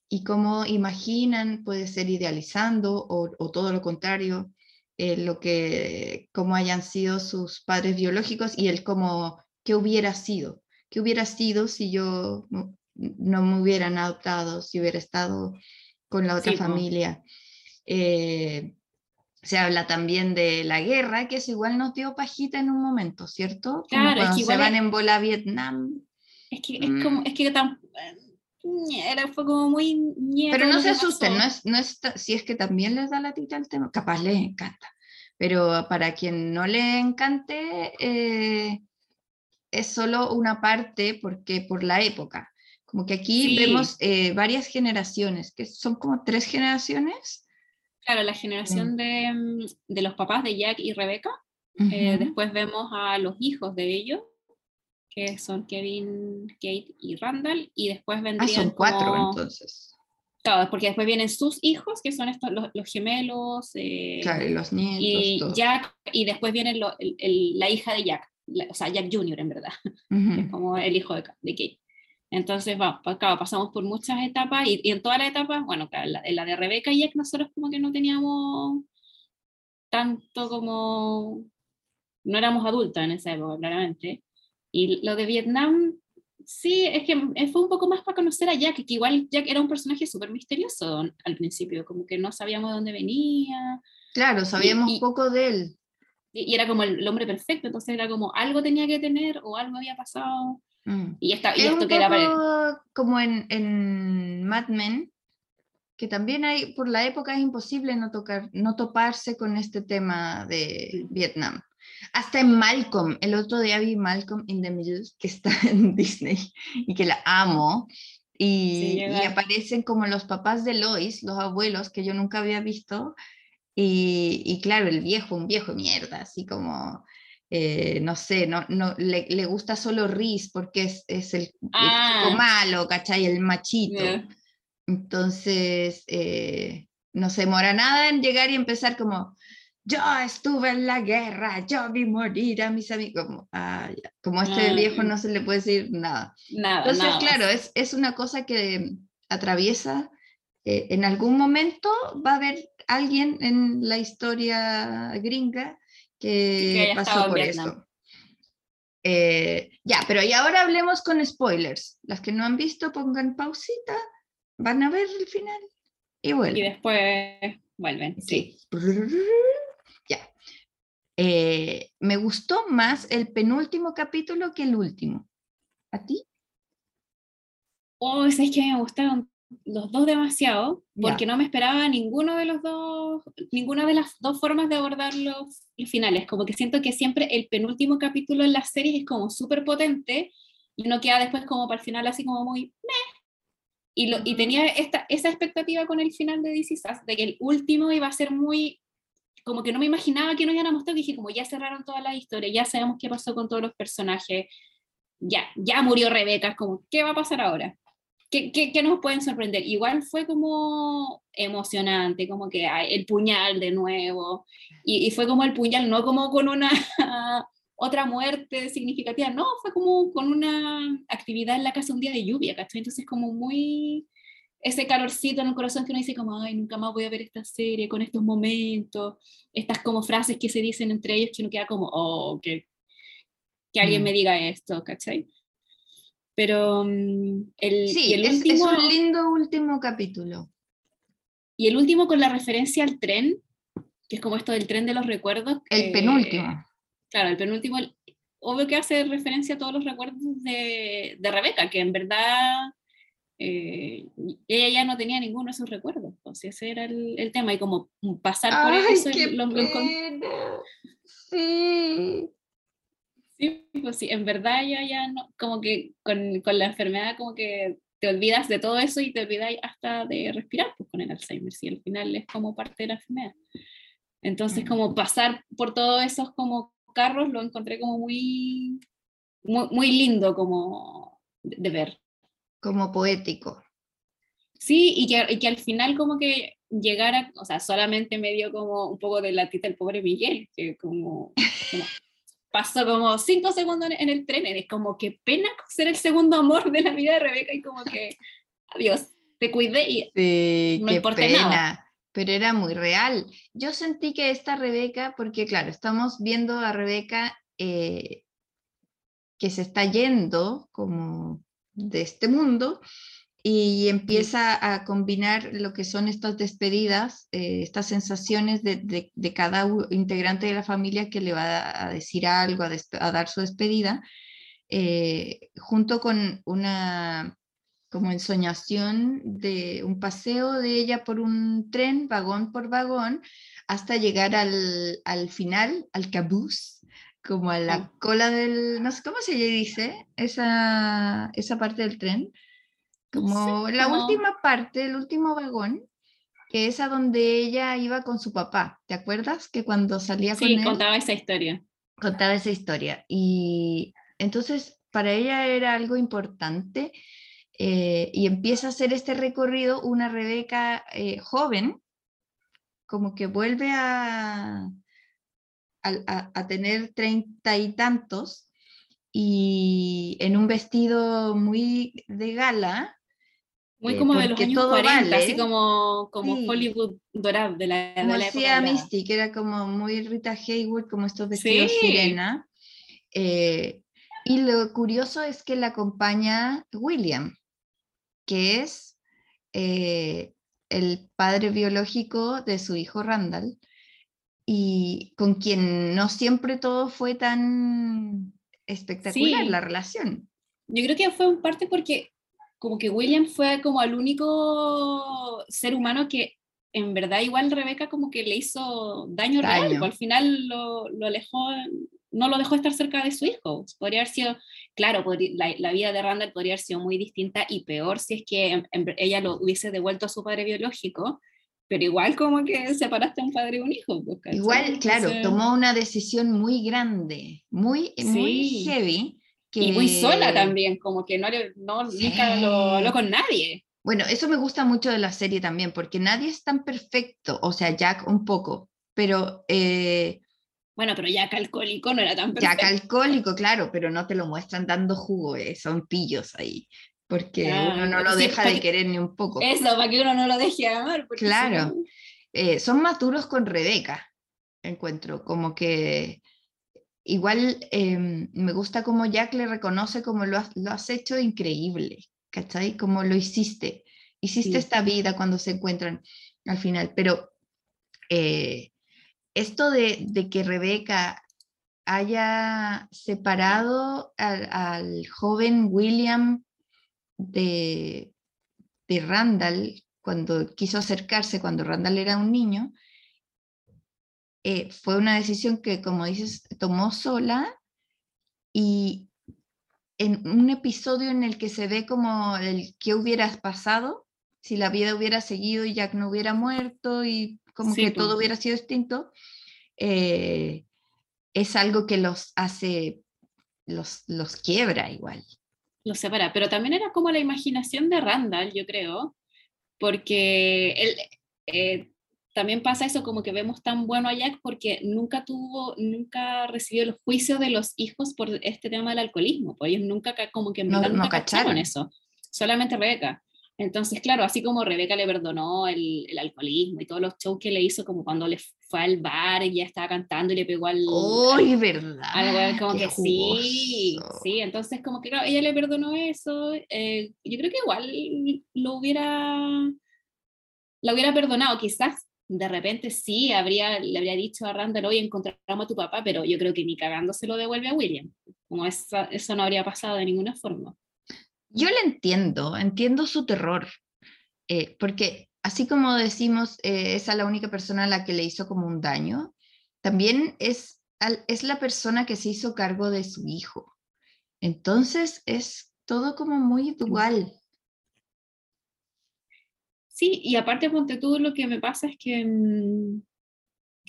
y cómo imaginan, puede ser idealizando o, o todo lo contrario, eh, lo que, cómo hayan sido sus padres biológicos y el cómo, qué hubiera sido, qué hubiera sido si yo no, no me hubieran adoptado, si hubiera estado con la otra Sí, familia. Eh, se habla también de la guerra, que eso igual nos dio pajita en un momento, ¿cierto? Como Claro, es cuando que se igual van es- en bola a Vietnam. Es que es como, Mm. es que tan, eh, era, fue como muy... Pero no se que asusten, no es, no es si es que también les da la tita el tema, capaz les encanta. Pero para quien no le encante, eh, es solo una parte porque por la época. Como que aquí Sí. vemos eh, varias generaciones, que son como tres generaciones. Claro, la generación de, mm, de los papás de Jack y Rebecca. Eh, después vemos a los hijos de ellos, que son Kevin, Kate y Randall. Y después Ah, vendrían son cuatro como- entonces. Claro, porque después vienen sus hijos, que son estos, los, los gemelos. eh, Claro, y los nietos. y todo. Jack, y después viene lo- el- el- la hija de Jack, la- o sea, Jack Jr. en verdad. Que es como el hijo de, de Kate. Entonces, va, pa- claro, pasamos por muchas etapas y, y en todas las etapas, bueno, claro, en la, en la de Rebeca y Jack nosotros como que no teníamos tanto como, no éramos adultos en esa época, claramente. Y lo de Vietnam, Sí, es que fue un poco más para conocer a Jack, que igual Jack era un personaje súper misterioso al principio, como que no sabíamos de dónde venía. Claro, sabíamos un poco de él. Y, era como el, hombre perfecto, entonces era como algo tenía que tener o algo había pasado. Mm. Y, esta, y esto que era Como en, en Mad Men, que también hay, por la época es imposible no, tocar, no toparse con este tema de Vietnam. Hasta en Malcolm, el otro día vi Malcolm in the Middle, que está en Disney y que la amo. Y, y, aparecen como los papás de Lois, los abuelos que yo nunca había visto. Y, y claro, el viejo, un viejo mierda, así como, eh, no sé, no, no, le, le, gusta solo Riz porque es, es el, ah. malo, ¿cachai? El machito. Entonces, eh, no se demora nada en llegar y empezar como, yo estuve en la guerra, yo vi morir a mis amigos. Como, ah, como este ah, viejo no se le puede decir nada. nada Entonces, claro, es, es, una cosa que atraviesa, eh, en algún momento va a haber alguien en la historia gringa que, pasó por eso. Eh, ya, pero y ahora hablemos con spoilers. Las que no han visto, pongan pausita, van a ver el final y vuelven. Y después vuelven. Sí. Ya. Eh, me gustó más el penúltimo capítulo que el último. ¿A ti? Oh, es que me gustaron los dos demasiado, porque no me esperaba ninguno de los dos, ninguna de las dos formas de abordar los, finales. Como que siento que siempre el penúltimo capítulo en las series es como súper potente y uno queda después como para el final así como muy meh. Y, lo, y tenía esta, esa expectativa con el final de DC de que el último iba a ser muy como que no me imaginaba que nos iban a mostrar, dije como ya cerraron toda la historia, ya sabemos qué pasó con todos los personajes, ya, ya murió Rebeca, como, ¿qué va a pasar ahora? ¿Qué, qué, nos pueden sorprender? Igual fue como emocionante, como que el puñal de nuevo, y, y fue como el puñal, no como con una otra muerte significativa, no, fue como con una actividad en la casa un día de lluvia, ¿cachai? Entonces como muy ese calorcito en el corazón que uno dice como, ay, nunca más voy a ver esta serie con estos momentos, estas como frases que se dicen entre ellos que uno queda como, oh, que, que alguien me mm. diga esto, ¿cachai? Pero mm, el, sí, el último, es un lindo último capítulo. Y el último con la referencia al tren, que es como esto del tren de los recuerdos. El penúltimo. Claro, el penúltimo, obvio que hace referencia a todos los recuerdos de, de Rebeca, que en verdad eh, ella ya no tenía ninguno de esos recuerdos, pues ese era el, el tema, y como pasar por Ay, eso, qué lo, Sí. Sí, pues sí, en verdad ya, ya no, como que con, con, la enfermedad como que te olvidas de todo eso y te olvidas hasta de respirar pues, con el Alzheimer, si al final es como parte de la enfermedad. Entonces, mm. como pasar por todos esos como carros lo encontré como muy, muy, muy lindo como de ver como poético. Sí, y que, y que, al final como que llegara, o sea, solamente me dio como un poco de latita el pobre Miguel, que como, pasó como cinco segundos en, el tren, es como que pena ser el segundo amor de la vida de Rebeca y como que, adiós, te cuidé y sí, no importa nada. Pero era muy real. Yo sentí que esta Rebeca, porque claro, estamos viendo a Rebeca eh, que se está yendo como de este mundo y empieza a combinar lo que son estas despedidas, eh, estas sensaciones de, cada integrante de la familia que le va a decir algo, a, dar su despedida, eh, junto con una como ensoñación de un paseo de ella por un tren, vagón por vagón, hasta llegar al, al final, al cabús, como a la cola del, no sé cómo se le dice, esa, esa parte del tren, como la última parte, el último vagón, que es a donde ella iba con su papá, ¿te acuerdas? Que cuando salía con él... Sí, contaba esa historia. Contaba esa historia. Y entonces para ella era algo importante eh, y empieza a hacer este recorrido una Rebeca eh, joven, como que vuelve a, a, tener treinta y tantos y en un vestido muy de gala. Muy eh, como de los años 40, así como, como Hollywood dorado de la, como decía Misty, que era como muy Rita Hayworth, como estos vestidos sirena. Eh, Y lo curioso es que la acompaña William, que es eh, el padre biológico de su hijo Randall, y con quien no siempre todo fue tan espectacular Sí. la relación. Yo creo que fue en parte porque como que William fue como el único ser humano que en verdad igual Rebeca como que le hizo daño, real, Daño. pues, al final lo, lo alejó, no lo dejó estar cerca de su hijo. Podría haber sido, claro, podría- la, la vida de Randall podría haber sido muy distinta y peor si es que en- en- ella lo hubiese devuelto a su padre biológico, pero igual como que separaste a un padre y un hijo. pues, ¿cachai? Igual, claro, Entonces- tomó una decisión muy grande, muy, muy heavy. Que... Y muy sola también, como que no, no nunca lo habló con nadie. Bueno, eso me gusta mucho de la serie también, porque nadie es tan perfecto, o sea, Jack un poco, pero eh, Bueno, pero Jack alcohólico no era tan perfecto. Jack alcohólico, claro, pero no te lo muestran dando jugo, eh, son pillos ahí, porque uno no lo sí, deja de que- querer ni un poco. Eso, para que uno no lo deje amar. Claro. no- Eh, son más duros con Rebeca, encuentro, como que igual em, me gusta como Jack le reconoce como lo has, lo has hecho increíble, ¿cachai? Como lo hiciste, hiciste Sí. esta vida cuando se encuentran al final, pero eh, esto de, de que Rebeca haya separado al, al joven William de, de Randall cuando quiso acercarse, cuando Randall era un niño, eh, fue una decisión que, como dices, tomó sola y en un episodio en el que se ve como el que hubieras pasado si la vida hubiera seguido y Jack no hubiera muerto y como Sí, que pues. todo hubiera sido distinto, eh, es algo que los hace, los, los quiebra igual. Lo separa, pero también era como la imaginación de Randall, yo creo, porque él, eh, también pasa eso como que vemos tan bueno a Jack porque nunca tuvo, nunca recibió los juicios de los hijos por este tema del alcoholismo, pues ellos nunca ca- como que en No- verdad no nunca cacharon eso, solamente Rebeca. Entonces, claro, así como Rebeca le perdonó el, el alcoholismo y todos los shows que le hizo, como cuando le fue al bar y ya estaba cantando y le pegó al, ¡Uy, verdad! al como que sí, sí, entonces como que claro, ella le perdonó eso, eh, yo creo que igual lo hubiera, la hubiera perdonado, quizás de repente sí habría, le habría dicho a Randall, hoy encontramos a tu papá, pero yo creo que ni cagando se lo devuelve a William, como esa- eso no habría pasado de ninguna forma. Yo le entiendo, entiendo su terror, eh, porque así como decimos, eh, es a la única persona a la que le hizo como un daño, también es, es la persona que se hizo cargo de su hijo. Entonces es todo como muy dual. Sí, y aparte, ponte tú, lo que me pasa es que mm,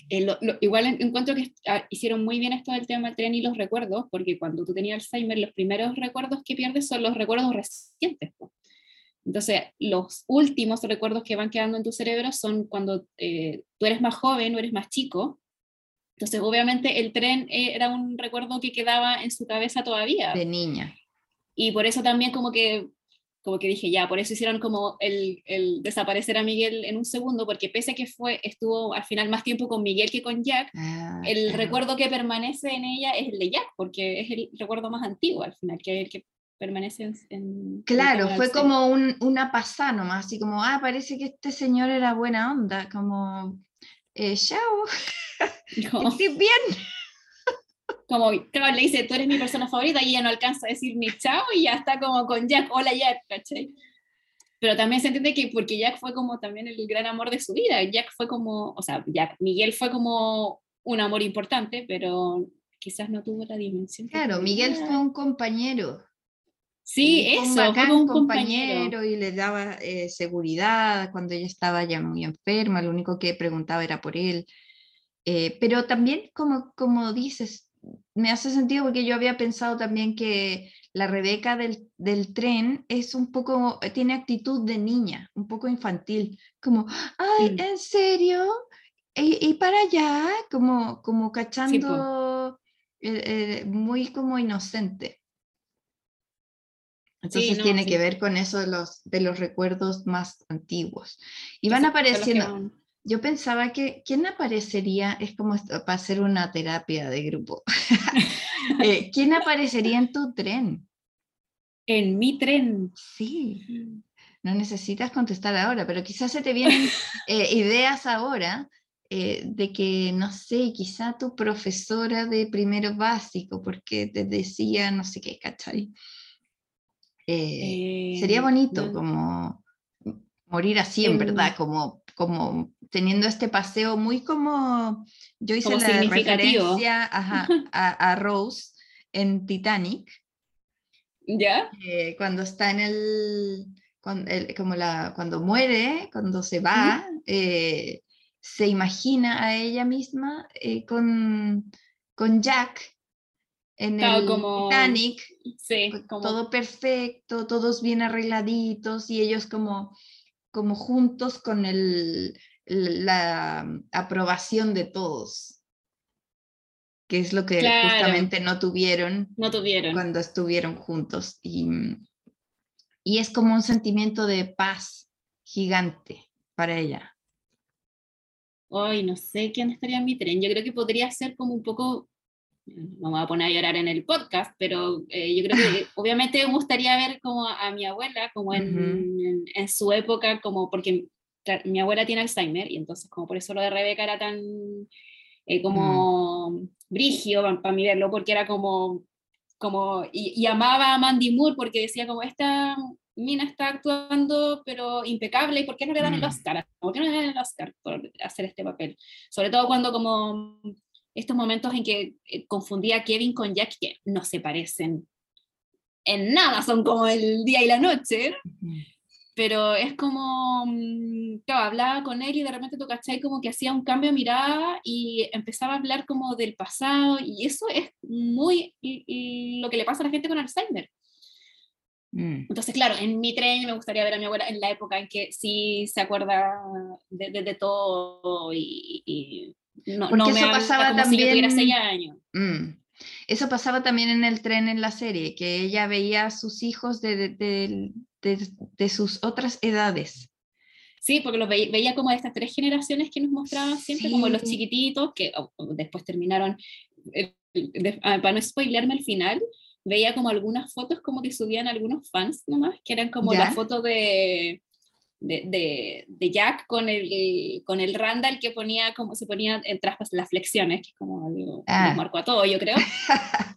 eh, lo- lo- igual en- encuentro que ah, hicieron muy bien esto del tema del tren y los recuerdos, porque cuando tú tenías Alzheimer, los primeros recuerdos que pierdes son los recuerdos recientes. po. Entonces, los últimos recuerdos que van quedando en tu cerebro son cuando eh, tú eres más joven o eres más chico. Entonces, obviamente, el tren eh, era un recuerdo que quedaba en su cabeza todavía. de niña. Y por eso también como que, como que dije, ya, por eso hicieron como el, el desaparecer a Miguel en un segundo, porque pese a que fue, estuvo al final más tiempo con Miguel que con Jack, Ah, el claro. recuerdo que permanece en ella es el de Jack, porque es el recuerdo más antiguo al final, que el que permanece en... en- Claro, fue como un, una pasada nomás, así como, ah, parece que este señor era buena onda, como, eh, chao, estés bien. Como, claro, le dice, tú eres mi persona favorita, y ella no alcanza a decir ni chao, y ya está como con Jack, hola Jack, ¿cachai? Pero también se entiende que porque Jack fue como también el gran amor de su vida, Jack fue como, o sea, Jack, Miguel fue como un amor importante, pero quizás no tuvo la dimensión. Claro, Miguel fue un compañero. Sí, fue un eso, fue un compañero. y le daba eh, seguridad cuando ella estaba ya muy enferma, lo único que preguntaba era por él. Eh, pero también, como, como dices, me hace sentido porque yo había pensado también que la Rebeca del, del tren es un poco, eh, tiene actitud de niña, un poco infantil, como, ay, Mm. ¿en serio? ¿Y, y para allá? Como, como cachando, eh, eh, muy como inocente. Entonces no, tiene sí. que ver con eso de los, de los recuerdos más antiguos. Y van apareciendo, yo pensaba que quién aparecería, es como para hacer una terapia de grupo. Eh, ¿Quién aparecería en tu tren? En mi tren. Sí. No necesitas contestar ahora, pero quizás se te vienen eh, ideas ahora eh, de que, no sé, quizá tu profesora de primero básico, porque te decía, no sé qué, ¿cachai? sería bonito como morir así, en verdad, como, como teniendo este paseo muy como, yo hice la referencia a, Rose en Titanic. ¿Ya? Eh, cuando está en el, cuando, como la, cuando muere, cuando se va, eh, se imagina a ella misma eh, con, con Jack en el Titanic, todo perfecto, todos bien arregladitos y ellos como como juntos con el, la aprobación de todos, que es lo que justamente no tuvieron, no tuvieron cuando estuvieron juntos. Y, y es como un sentimiento de paz gigante para ella. Hoy no sé quién estaría en mi tren. Yo creo que podría ser como un poco no me voy a poner a llorar en el podcast, pero eh, yo creo que obviamente me gustaría ver como a, mi abuela, como en, en, su época, como porque mi abuela tiene Alzheimer, y entonces como por eso lo de Rebeca era tan eh, como mm. brigio para mí verlo, porque era como, como y, amaba a Mandy Moore porque decía como esta mina está actuando pero impecable, ¿y por qué no le dan el mm. Oscar? ¿Por qué no le dan el Oscar por hacer este papel? Sobre todo cuando como estos momentos en que eh, confundía a Kevin con Jack, que no se parecen en nada, son como el día y la noche, pero es como, mm, claro, hablaba con él y de repente tú cachai como que hacía un cambio de mirada y empezaba a hablar como del pasado, y eso es muy lo que le pasa a la gente con Alzheimer. Mm. Entonces, claro, en mi tren me gustaría ver a mi abuela en la época en que sí se acuerda de, todo y no, Porque eso pasaba también. años. Mm. Eso pasaba también en el tren en la serie, que ella veía a sus hijos de, de, de, sus otras edades. Sí, porque los veía, como de estas tres generaciones que nos mostraban siempre, como los chiquititos, que oh, oh, después terminaron, eh, ah, para no spoilerme al final, veía como algunas fotos como que subían algunos fans nomás, que eran como la foto de, de, de, Jack con el, con el Randall que ponía como se ponía en traspas las flexiones, que es como algo ah. marcó a todo, yo creo.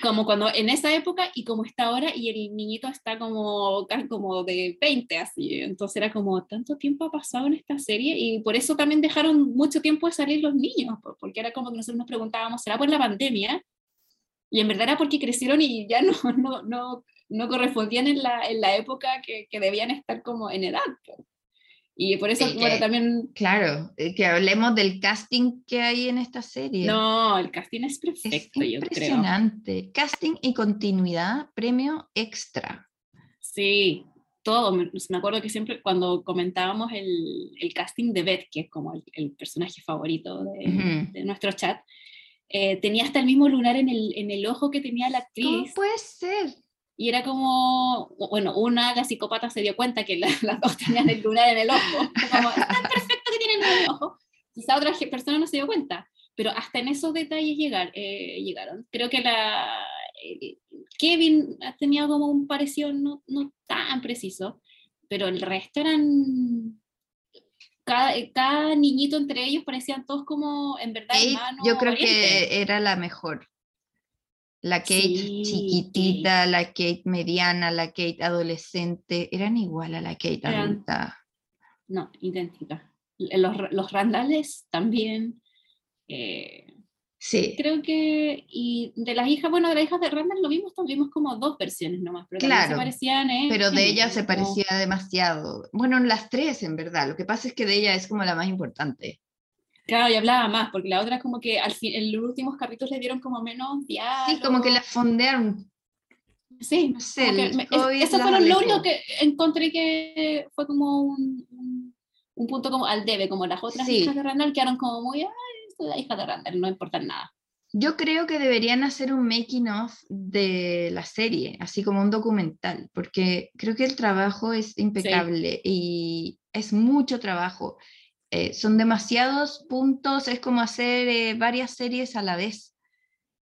como cuando en esa época y como está ahora y el niñito está como, como de 20 así, entonces era como tanto tiempo ha pasado en esta serie y por eso también dejaron mucho tiempo de salir los niños, porque era como que nosotros nos preguntábamos, ¿será por la pandemia? Y en verdad era porque crecieron y ya no, no, no no correspondían en la, en la época que, que, debían estar como en edad. Y por eso, bueno, también... Claro, eh, que hablemos del casting que hay en esta serie. No, el casting es perfecto, es impresionante. Casting y continuidad, premio extra. Sí, todo. Me, acuerdo que siempre cuando comentábamos el, el casting de Beth, que es como el, personaje favorito de, de nuestro chat, eh, tenía hasta el mismo lunar en el, en el ojo que tenía la actriz. ¿Cómo puede ser? Y era como, bueno, una, la psicópata se dio cuenta que las dos tenían el lunar en el ojo. Como, es tan perfecto que tienen en el ojo. Quizá otra persona no se dio cuenta, pero hasta en esos detalles llegar, eh, llegaron. Creo que la, Kevin tenía como un parecido no, no tan preciso, pero el resto eran cada, cada, niñito entre ellos parecían todos como en verdad hermanos. Yo creo que era la mejor. La Kate chiquitita, la Kate mediana, la Kate adolescente, eran igual a la Kate adulta. No, idéntica. Los, los Randales también. Eh, sí. Creo que, y de las hijas, bueno, de las hijas de Randall lo vimos, vimos como dos versiones nomás, pero claro, se parecían. ¿eh? Pero de ella se parecía demasiado. Bueno, las tres en verdad, lo que pasa es que de ella es como la más importante. Claro, y hablaba más, porque la otra es como que al fin, en los últimos capítulos le dieron como menos diálogo. Sí, como que la fondearon. Sí, no sé. eso fue lo único que encontré que fue como un, un, punto como al debe, como las otras hijas de Randall quedaron como muy, ay, la hija de Randall, no importa nada. Yo creo que deberían hacer un making of de la serie, así como un documental, porque creo que el trabajo es impecable y es mucho trabajo eh, son demasiados puntos, es como hacer eh, varias series a la vez.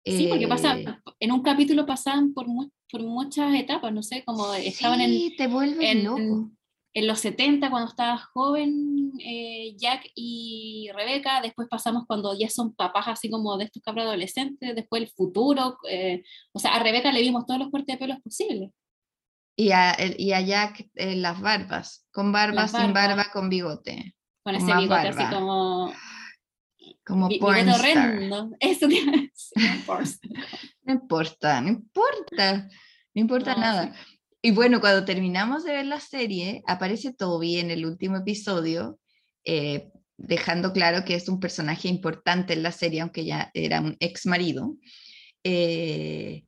Sí, porque pasa, Eh, en un capítulo pasaban por, mu- por muchas etapas, no sé, como estaban en, sí, te en, loco. en los 70 cuando estaba joven eh, Jack y Rebeca, después pasamos cuando ya son papás así como de estos cabros adolescentes, después el futuro, eh, o sea, a Rebeca le vimos todos los cortes de pelos posibles. Y a, y a Jack eh, las barbas, con barba, Las sin barbas. barba, con bigote, Con ese más bigote barba. así como... como bigote horrendo. Eso te. No importa, no importa, no importa No, nada. Y bueno, cuando terminamos de ver la serie, aparece Toby en el último episodio, eh, dejando claro que es un personaje importante en la serie, aunque ya era un ex marido. Eh,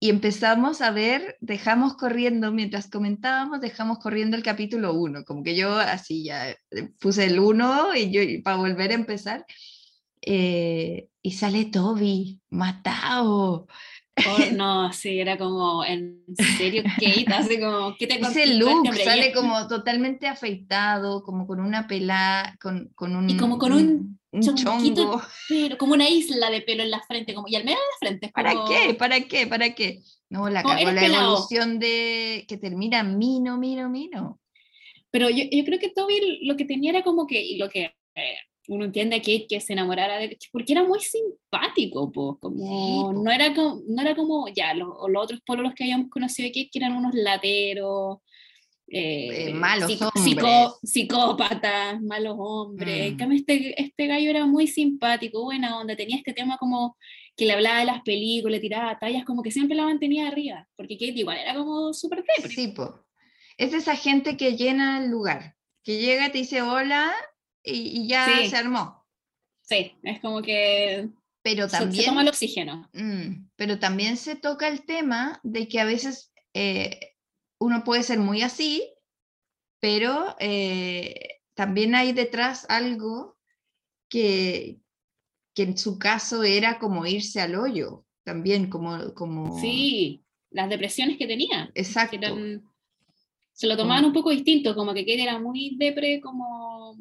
y empezamos a ver, dejamos corriendo, mientras comentábamos, dejamos corriendo el capítulo 1, como que yo así ya eh, puse el 1 y yo y para volver a empezar. eh, y sale Toby, matado. Oh, no, sí, era como, en serio, Kate, así como, ¿qué te Ese este look sale como totalmente afeitado, como con una pelada, con, con un, Y como con un un chonquito chongo. Pero como una isla de pelo en la frente, como, y al medio de la frente. es ¿Para como- qué? ¿Para qué? ¿Para qué? No, la Como, la pelado. evolución de que termina Mino, Mino, Mino. Pero yo, yo creo que Toby lo que tenía era como que, y lo que eh, uno entiende a Kate que se enamorara de porque era muy simpático, po, como, Sí, no, era como, no era como, ya, los, los otros pololos que habíamos conocido de Kate, que eran unos lateros, eh, Eh, malos psico- hombres. psico- psicópatas, malos hombres. Mm. este, este gallo era muy simpático, buena onda, tenía este tema como que le hablaba de las películas, le tiraba tallas, como que siempre la mantenía arriba, porque Kate igual era como súper depre. Sí, po. Es esa gente que llena el lugar, que llega, te dice hola y, y ya Sí. se armó. Sí, es como que Pero se- se, también toma el oxígeno. Mm, pero también se toca el tema de que a veces eh, uno puede ser muy así, pero eh, también hay detrás algo que, que en su caso era como irse al hoyo, también como... como Sí, las depresiones que tenía. que Exacto. eran- se lo tomaban un poco distinto, como que Kate era muy depre, como...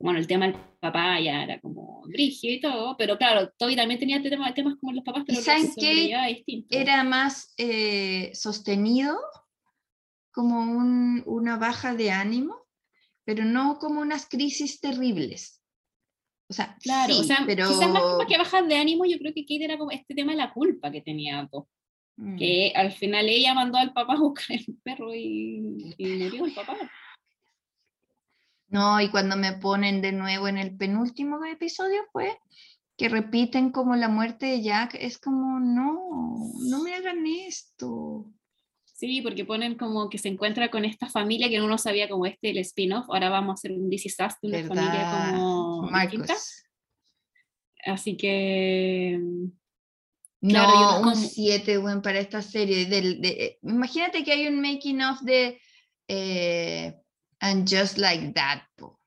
Bueno, el tema del papá ya era como brígido y todo, pero claro, Toby también tenía tema- temas como los papás, pero ¿saben qué? distinto. Era más eh, sostenido, como un- una baja de ánimo, pero no como unas crisis terribles. O sea, Claro, sí, o sea, pero... quizás más, que bajar de ánimo, yo creo que Kate era como este tema de la culpa que tenía, po, Mm. que al final ella mandó al papá a buscar el perro y, y murió el papá. No, y cuando me ponen de nuevo en el penúltimo episodio fue que repiten como la muerte de Jack, es como, no, no me hagan esto. Sí, porque ponen como que se encuentra con esta familia que uno sabía como este, el spin-off, ahora vamos a hacer un This Is Us una familia ¿Verdad? como distinta. Marcos. Así que No, Claro, y uno un como- 7, bueno, para esta serie. Del, de, imagínate que hay un making of de eh, And Just Like That. po.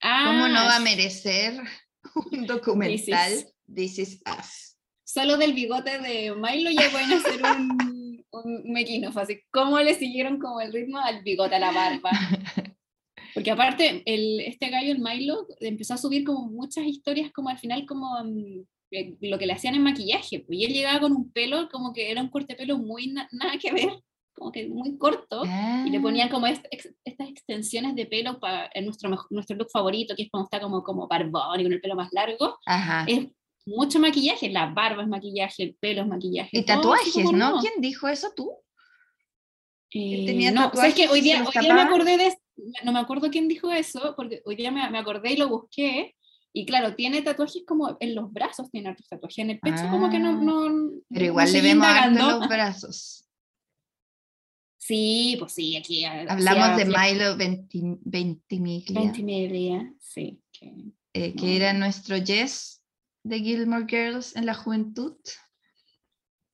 ¿Cómo no va a ah, merecer un documental? Is. This is Us. solo del bigote de Milo ya pueden hacer un, un making of, así cómo le siguieron como el ritmo al bigote, a la barba. Porque aparte, el, este gallo, el Milo, empezó a subir como muchas historias como al final como eh, lo que le hacían en maquillaje. pues, Y él llegaba con un pelo como que era un corte de pelo muy na- nada que ver, como que muy corto. Y le Ah, ponían como est- estas extensiones de pelo para en nuestro, nuestro look favorito, que es cuando está como, como barbón y con el pelo más largo. Ajá. Es mucho maquillaje, la barba es maquillaje, el pelo es maquillaje. Y tatuajes, ¿no? ¿Quién dijo eso tú? Eh, tenía no, ¿sabes qué? tatuajes Hoy y se día, hoy día me acordé de, no me acuerdo quién dijo eso, porque hoy día me, me acordé y lo busqué, y claro, tiene tatuajes como en los brazos, tiene tatuajes, en el pecho como que no, Ah, no Pero no igual le vemos en los brazos. Sí, pues sí, aquí Hablamos hacía de Milo Venti- Ventimiglia, Ventimiglia, sí. que- eh, que era nuestro Jess de Gilmore Girls en la juventud.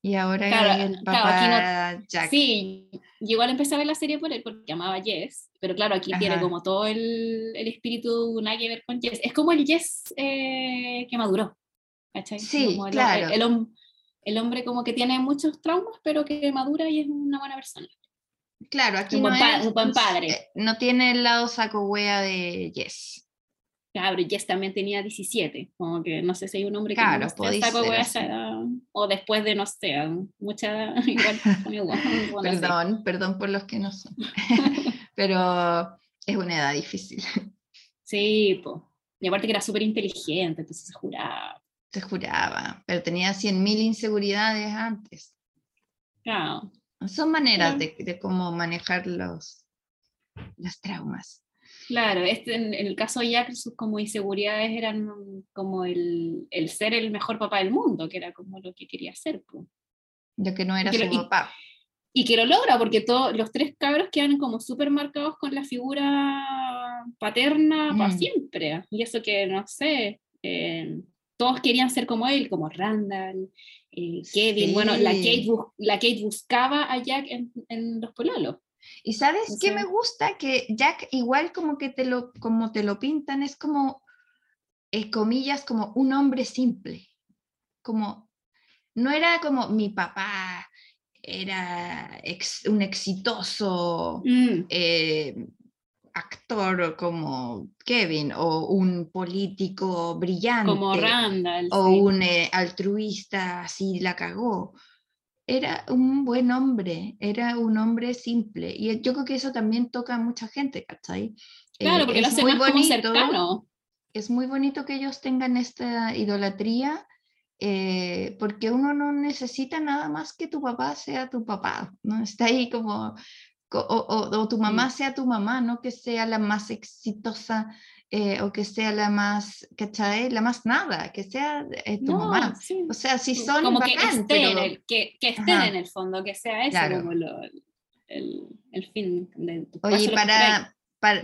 Y ahora Claro, el claro, papá aquí Jack. Sí, yo igual empecé a ver la serie por él porque amaba Jess, pero claro, aquí tiene Ajá. como todo el, el espíritu nada que ver con Jess. Es como el Jess eh, que maduró, ¿cachai? Sí, Como el, claro. El, hom- el hombre como que tiene muchos traumas, pero que madura y es una buena persona. Claro, aquí Un no, buen pa- es- un buen padre. eh, no tiene el lado saco wea de Yes. Claro, y Jess también tenía 17, como que no sé si hay un hombre que Claro, no saco ser hueá a así. esa edad, o después de, no sé, mucha, igual, igual, sí. Perdón, perdón por los que no son. Pero es una edad difícil. Sí, pues. Y aparte que era súper inteligente, entonces se juraba. Se juraba, pero tenía 100.000 inseguridades antes. Claro. Son maneras de, de cómo manejar los, los traumas. Claro, este, en, en el caso de Jack, sus como inseguridades eran como el, el ser el mejor papá del mundo, que era como lo que quería ser. po. Yo que no era su papá. Y que lo logra, porque todos los tres cabros quedan como súper marcados con la figura paterna para Mm. siempre. Y eso que, no sé, eh, todos querían ser como él, como Randall, eh, Kevin. Bueno, la. Kate, bus- la Kate buscaba a Jack en, en los pololos. ¿Y sabes qué Sí. me gusta? Que Jack igual como que te lo, como te lo pintan, es como, eh, comillas, como un hombre simple. Como, no era como mi papá, era ex- un exitoso Mm, eh, actor como Kevin o un político brillante. como Randall. o sí. un eh, altruista así la cagó. Era un buen hombre, era un hombre simple. Y yo creo que eso también toca a mucha gente, ¿cachai? Claro, Eh, porque lo es hace muy más como bonito, cercano. es muy bonito que ellos tengan esta idolatría, eh, porque uno no necesita nada más que tu papá sea tu papá, ¿no? Está ahí como, co- o, o- o tu mamá sea tu mamá, no que sea la más exitosa eh, o que sea la más, ¿cachai? La más nada, que sea eh, tu No, mamá. sí. O sea, si son como que estén, pero- el- que, que en el fondo, que sea eso Claro. como lo- el, el fin de tu Oye, para,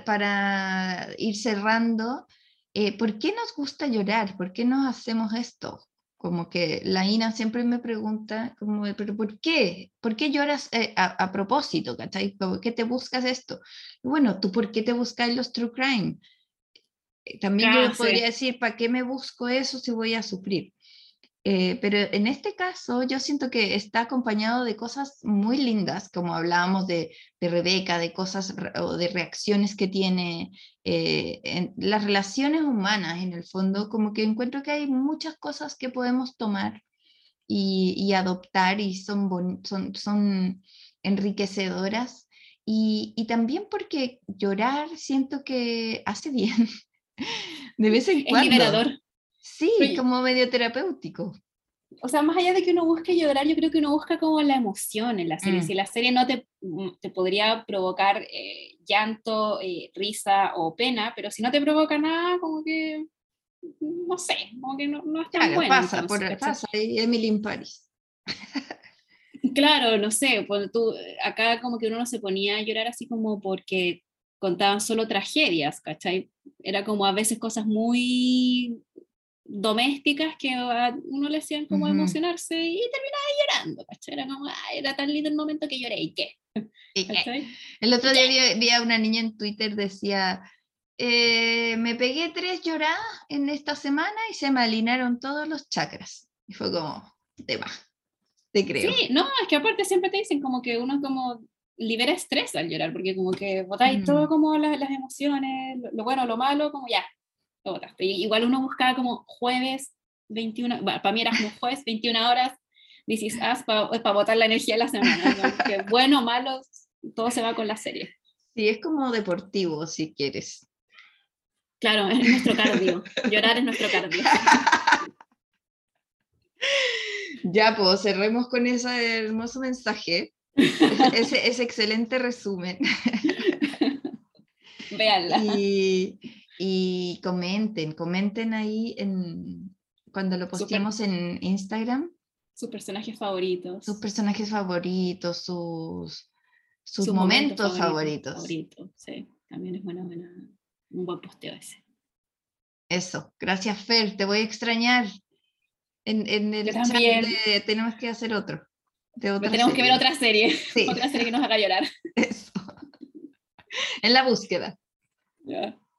para ir cerrando, eh, ¿por qué nos gusta llorar? ¿Por qué nos hacemos esto? Como que la Ina siempre me pregunta, como, ¿pero por qué? ¿Por qué lloras eh, a, a propósito? ¿cachai? ¿Por qué te buscas esto? Y bueno, ¿tú por qué te buscas los true crime? Eh, También Ah, yo sí. podría decir, ¿para qué me busco eso si voy a sufrir? Eh, pero en este caso yo siento que está acompañado de cosas muy lindas, como hablábamos de, de Rebeca, de cosas o de reacciones que tiene eh, en las relaciones humanas, en el fondo, como que encuentro que hay muchas cosas que podemos tomar y, y adoptar y son, boni- son, son enriquecedoras. Y, y también porque llorar siento que hace bien, de vez en Es cuando. liberador. Sí, Oye. como medio terapéutico. O sea, más allá de que uno busque llorar, yo creo que uno busca como la emoción en la serie. Mm. Si la serie no te, mm, te podría provocar eh, llanto, eh, risa o pena, pero si no te provoca nada, como que, mm, no sé, como que no, no es tan Claro, bueno. pasa, entonces, por, pasa, Emily in Paris. Claro, no sé, cuando tú, acá como que uno no se ponía a llorar así como porque contaban solo tragedias, ¿cachai? Era como a veces cosas muy domésticas que a uno le hacían como Ujú. emocionarse y terminaba llorando, ¿cachai? Era como, "Ay, era tan lindo el momento que lloré, ¿y qué? Y, ¿Cachai? El otro día vi, vi a una niña en Twitter, decía, eh, me pegué tres lloradas en esta semana y se me alinearon todos los chakras. Y fue como, te va, te creo. Sí, no, es que aparte siempre te dicen como que uno como libera estrés al llorar, porque como que botáis Mm. todo como la- las emociones, lo, lo bueno, lo malo, como ya, Y Igual uno buscaba como jueves 21, bueno, para mí era como jueves 21 horas, this is us, para botar la energía de la semana. como que bueno, malo, todo se va con la serie. Sí, es como deportivo, si quieres. Claro, es nuestro cardio, llorar es nuestro cardio. Ya, pues cerremos con ese hermoso mensaje, ese, ese- excelente resumen. Véanla. Y, y comenten, comenten ahí en, cuando lo Súper. postemos en Instagram, Sus personajes favoritos. sus personajes favoritos, sus, sus, sus momentos, favoritos. favoritos, Sí, también es buena, buena, un buen posteo ese. Eso, gracias Fer, te voy a extrañar. En, en el chat de- tenemos que hacer otro. De otra tenemos que ver otra serie, Sí, otra serie que nos haga llorar. eso. En la búsqueda. Ya.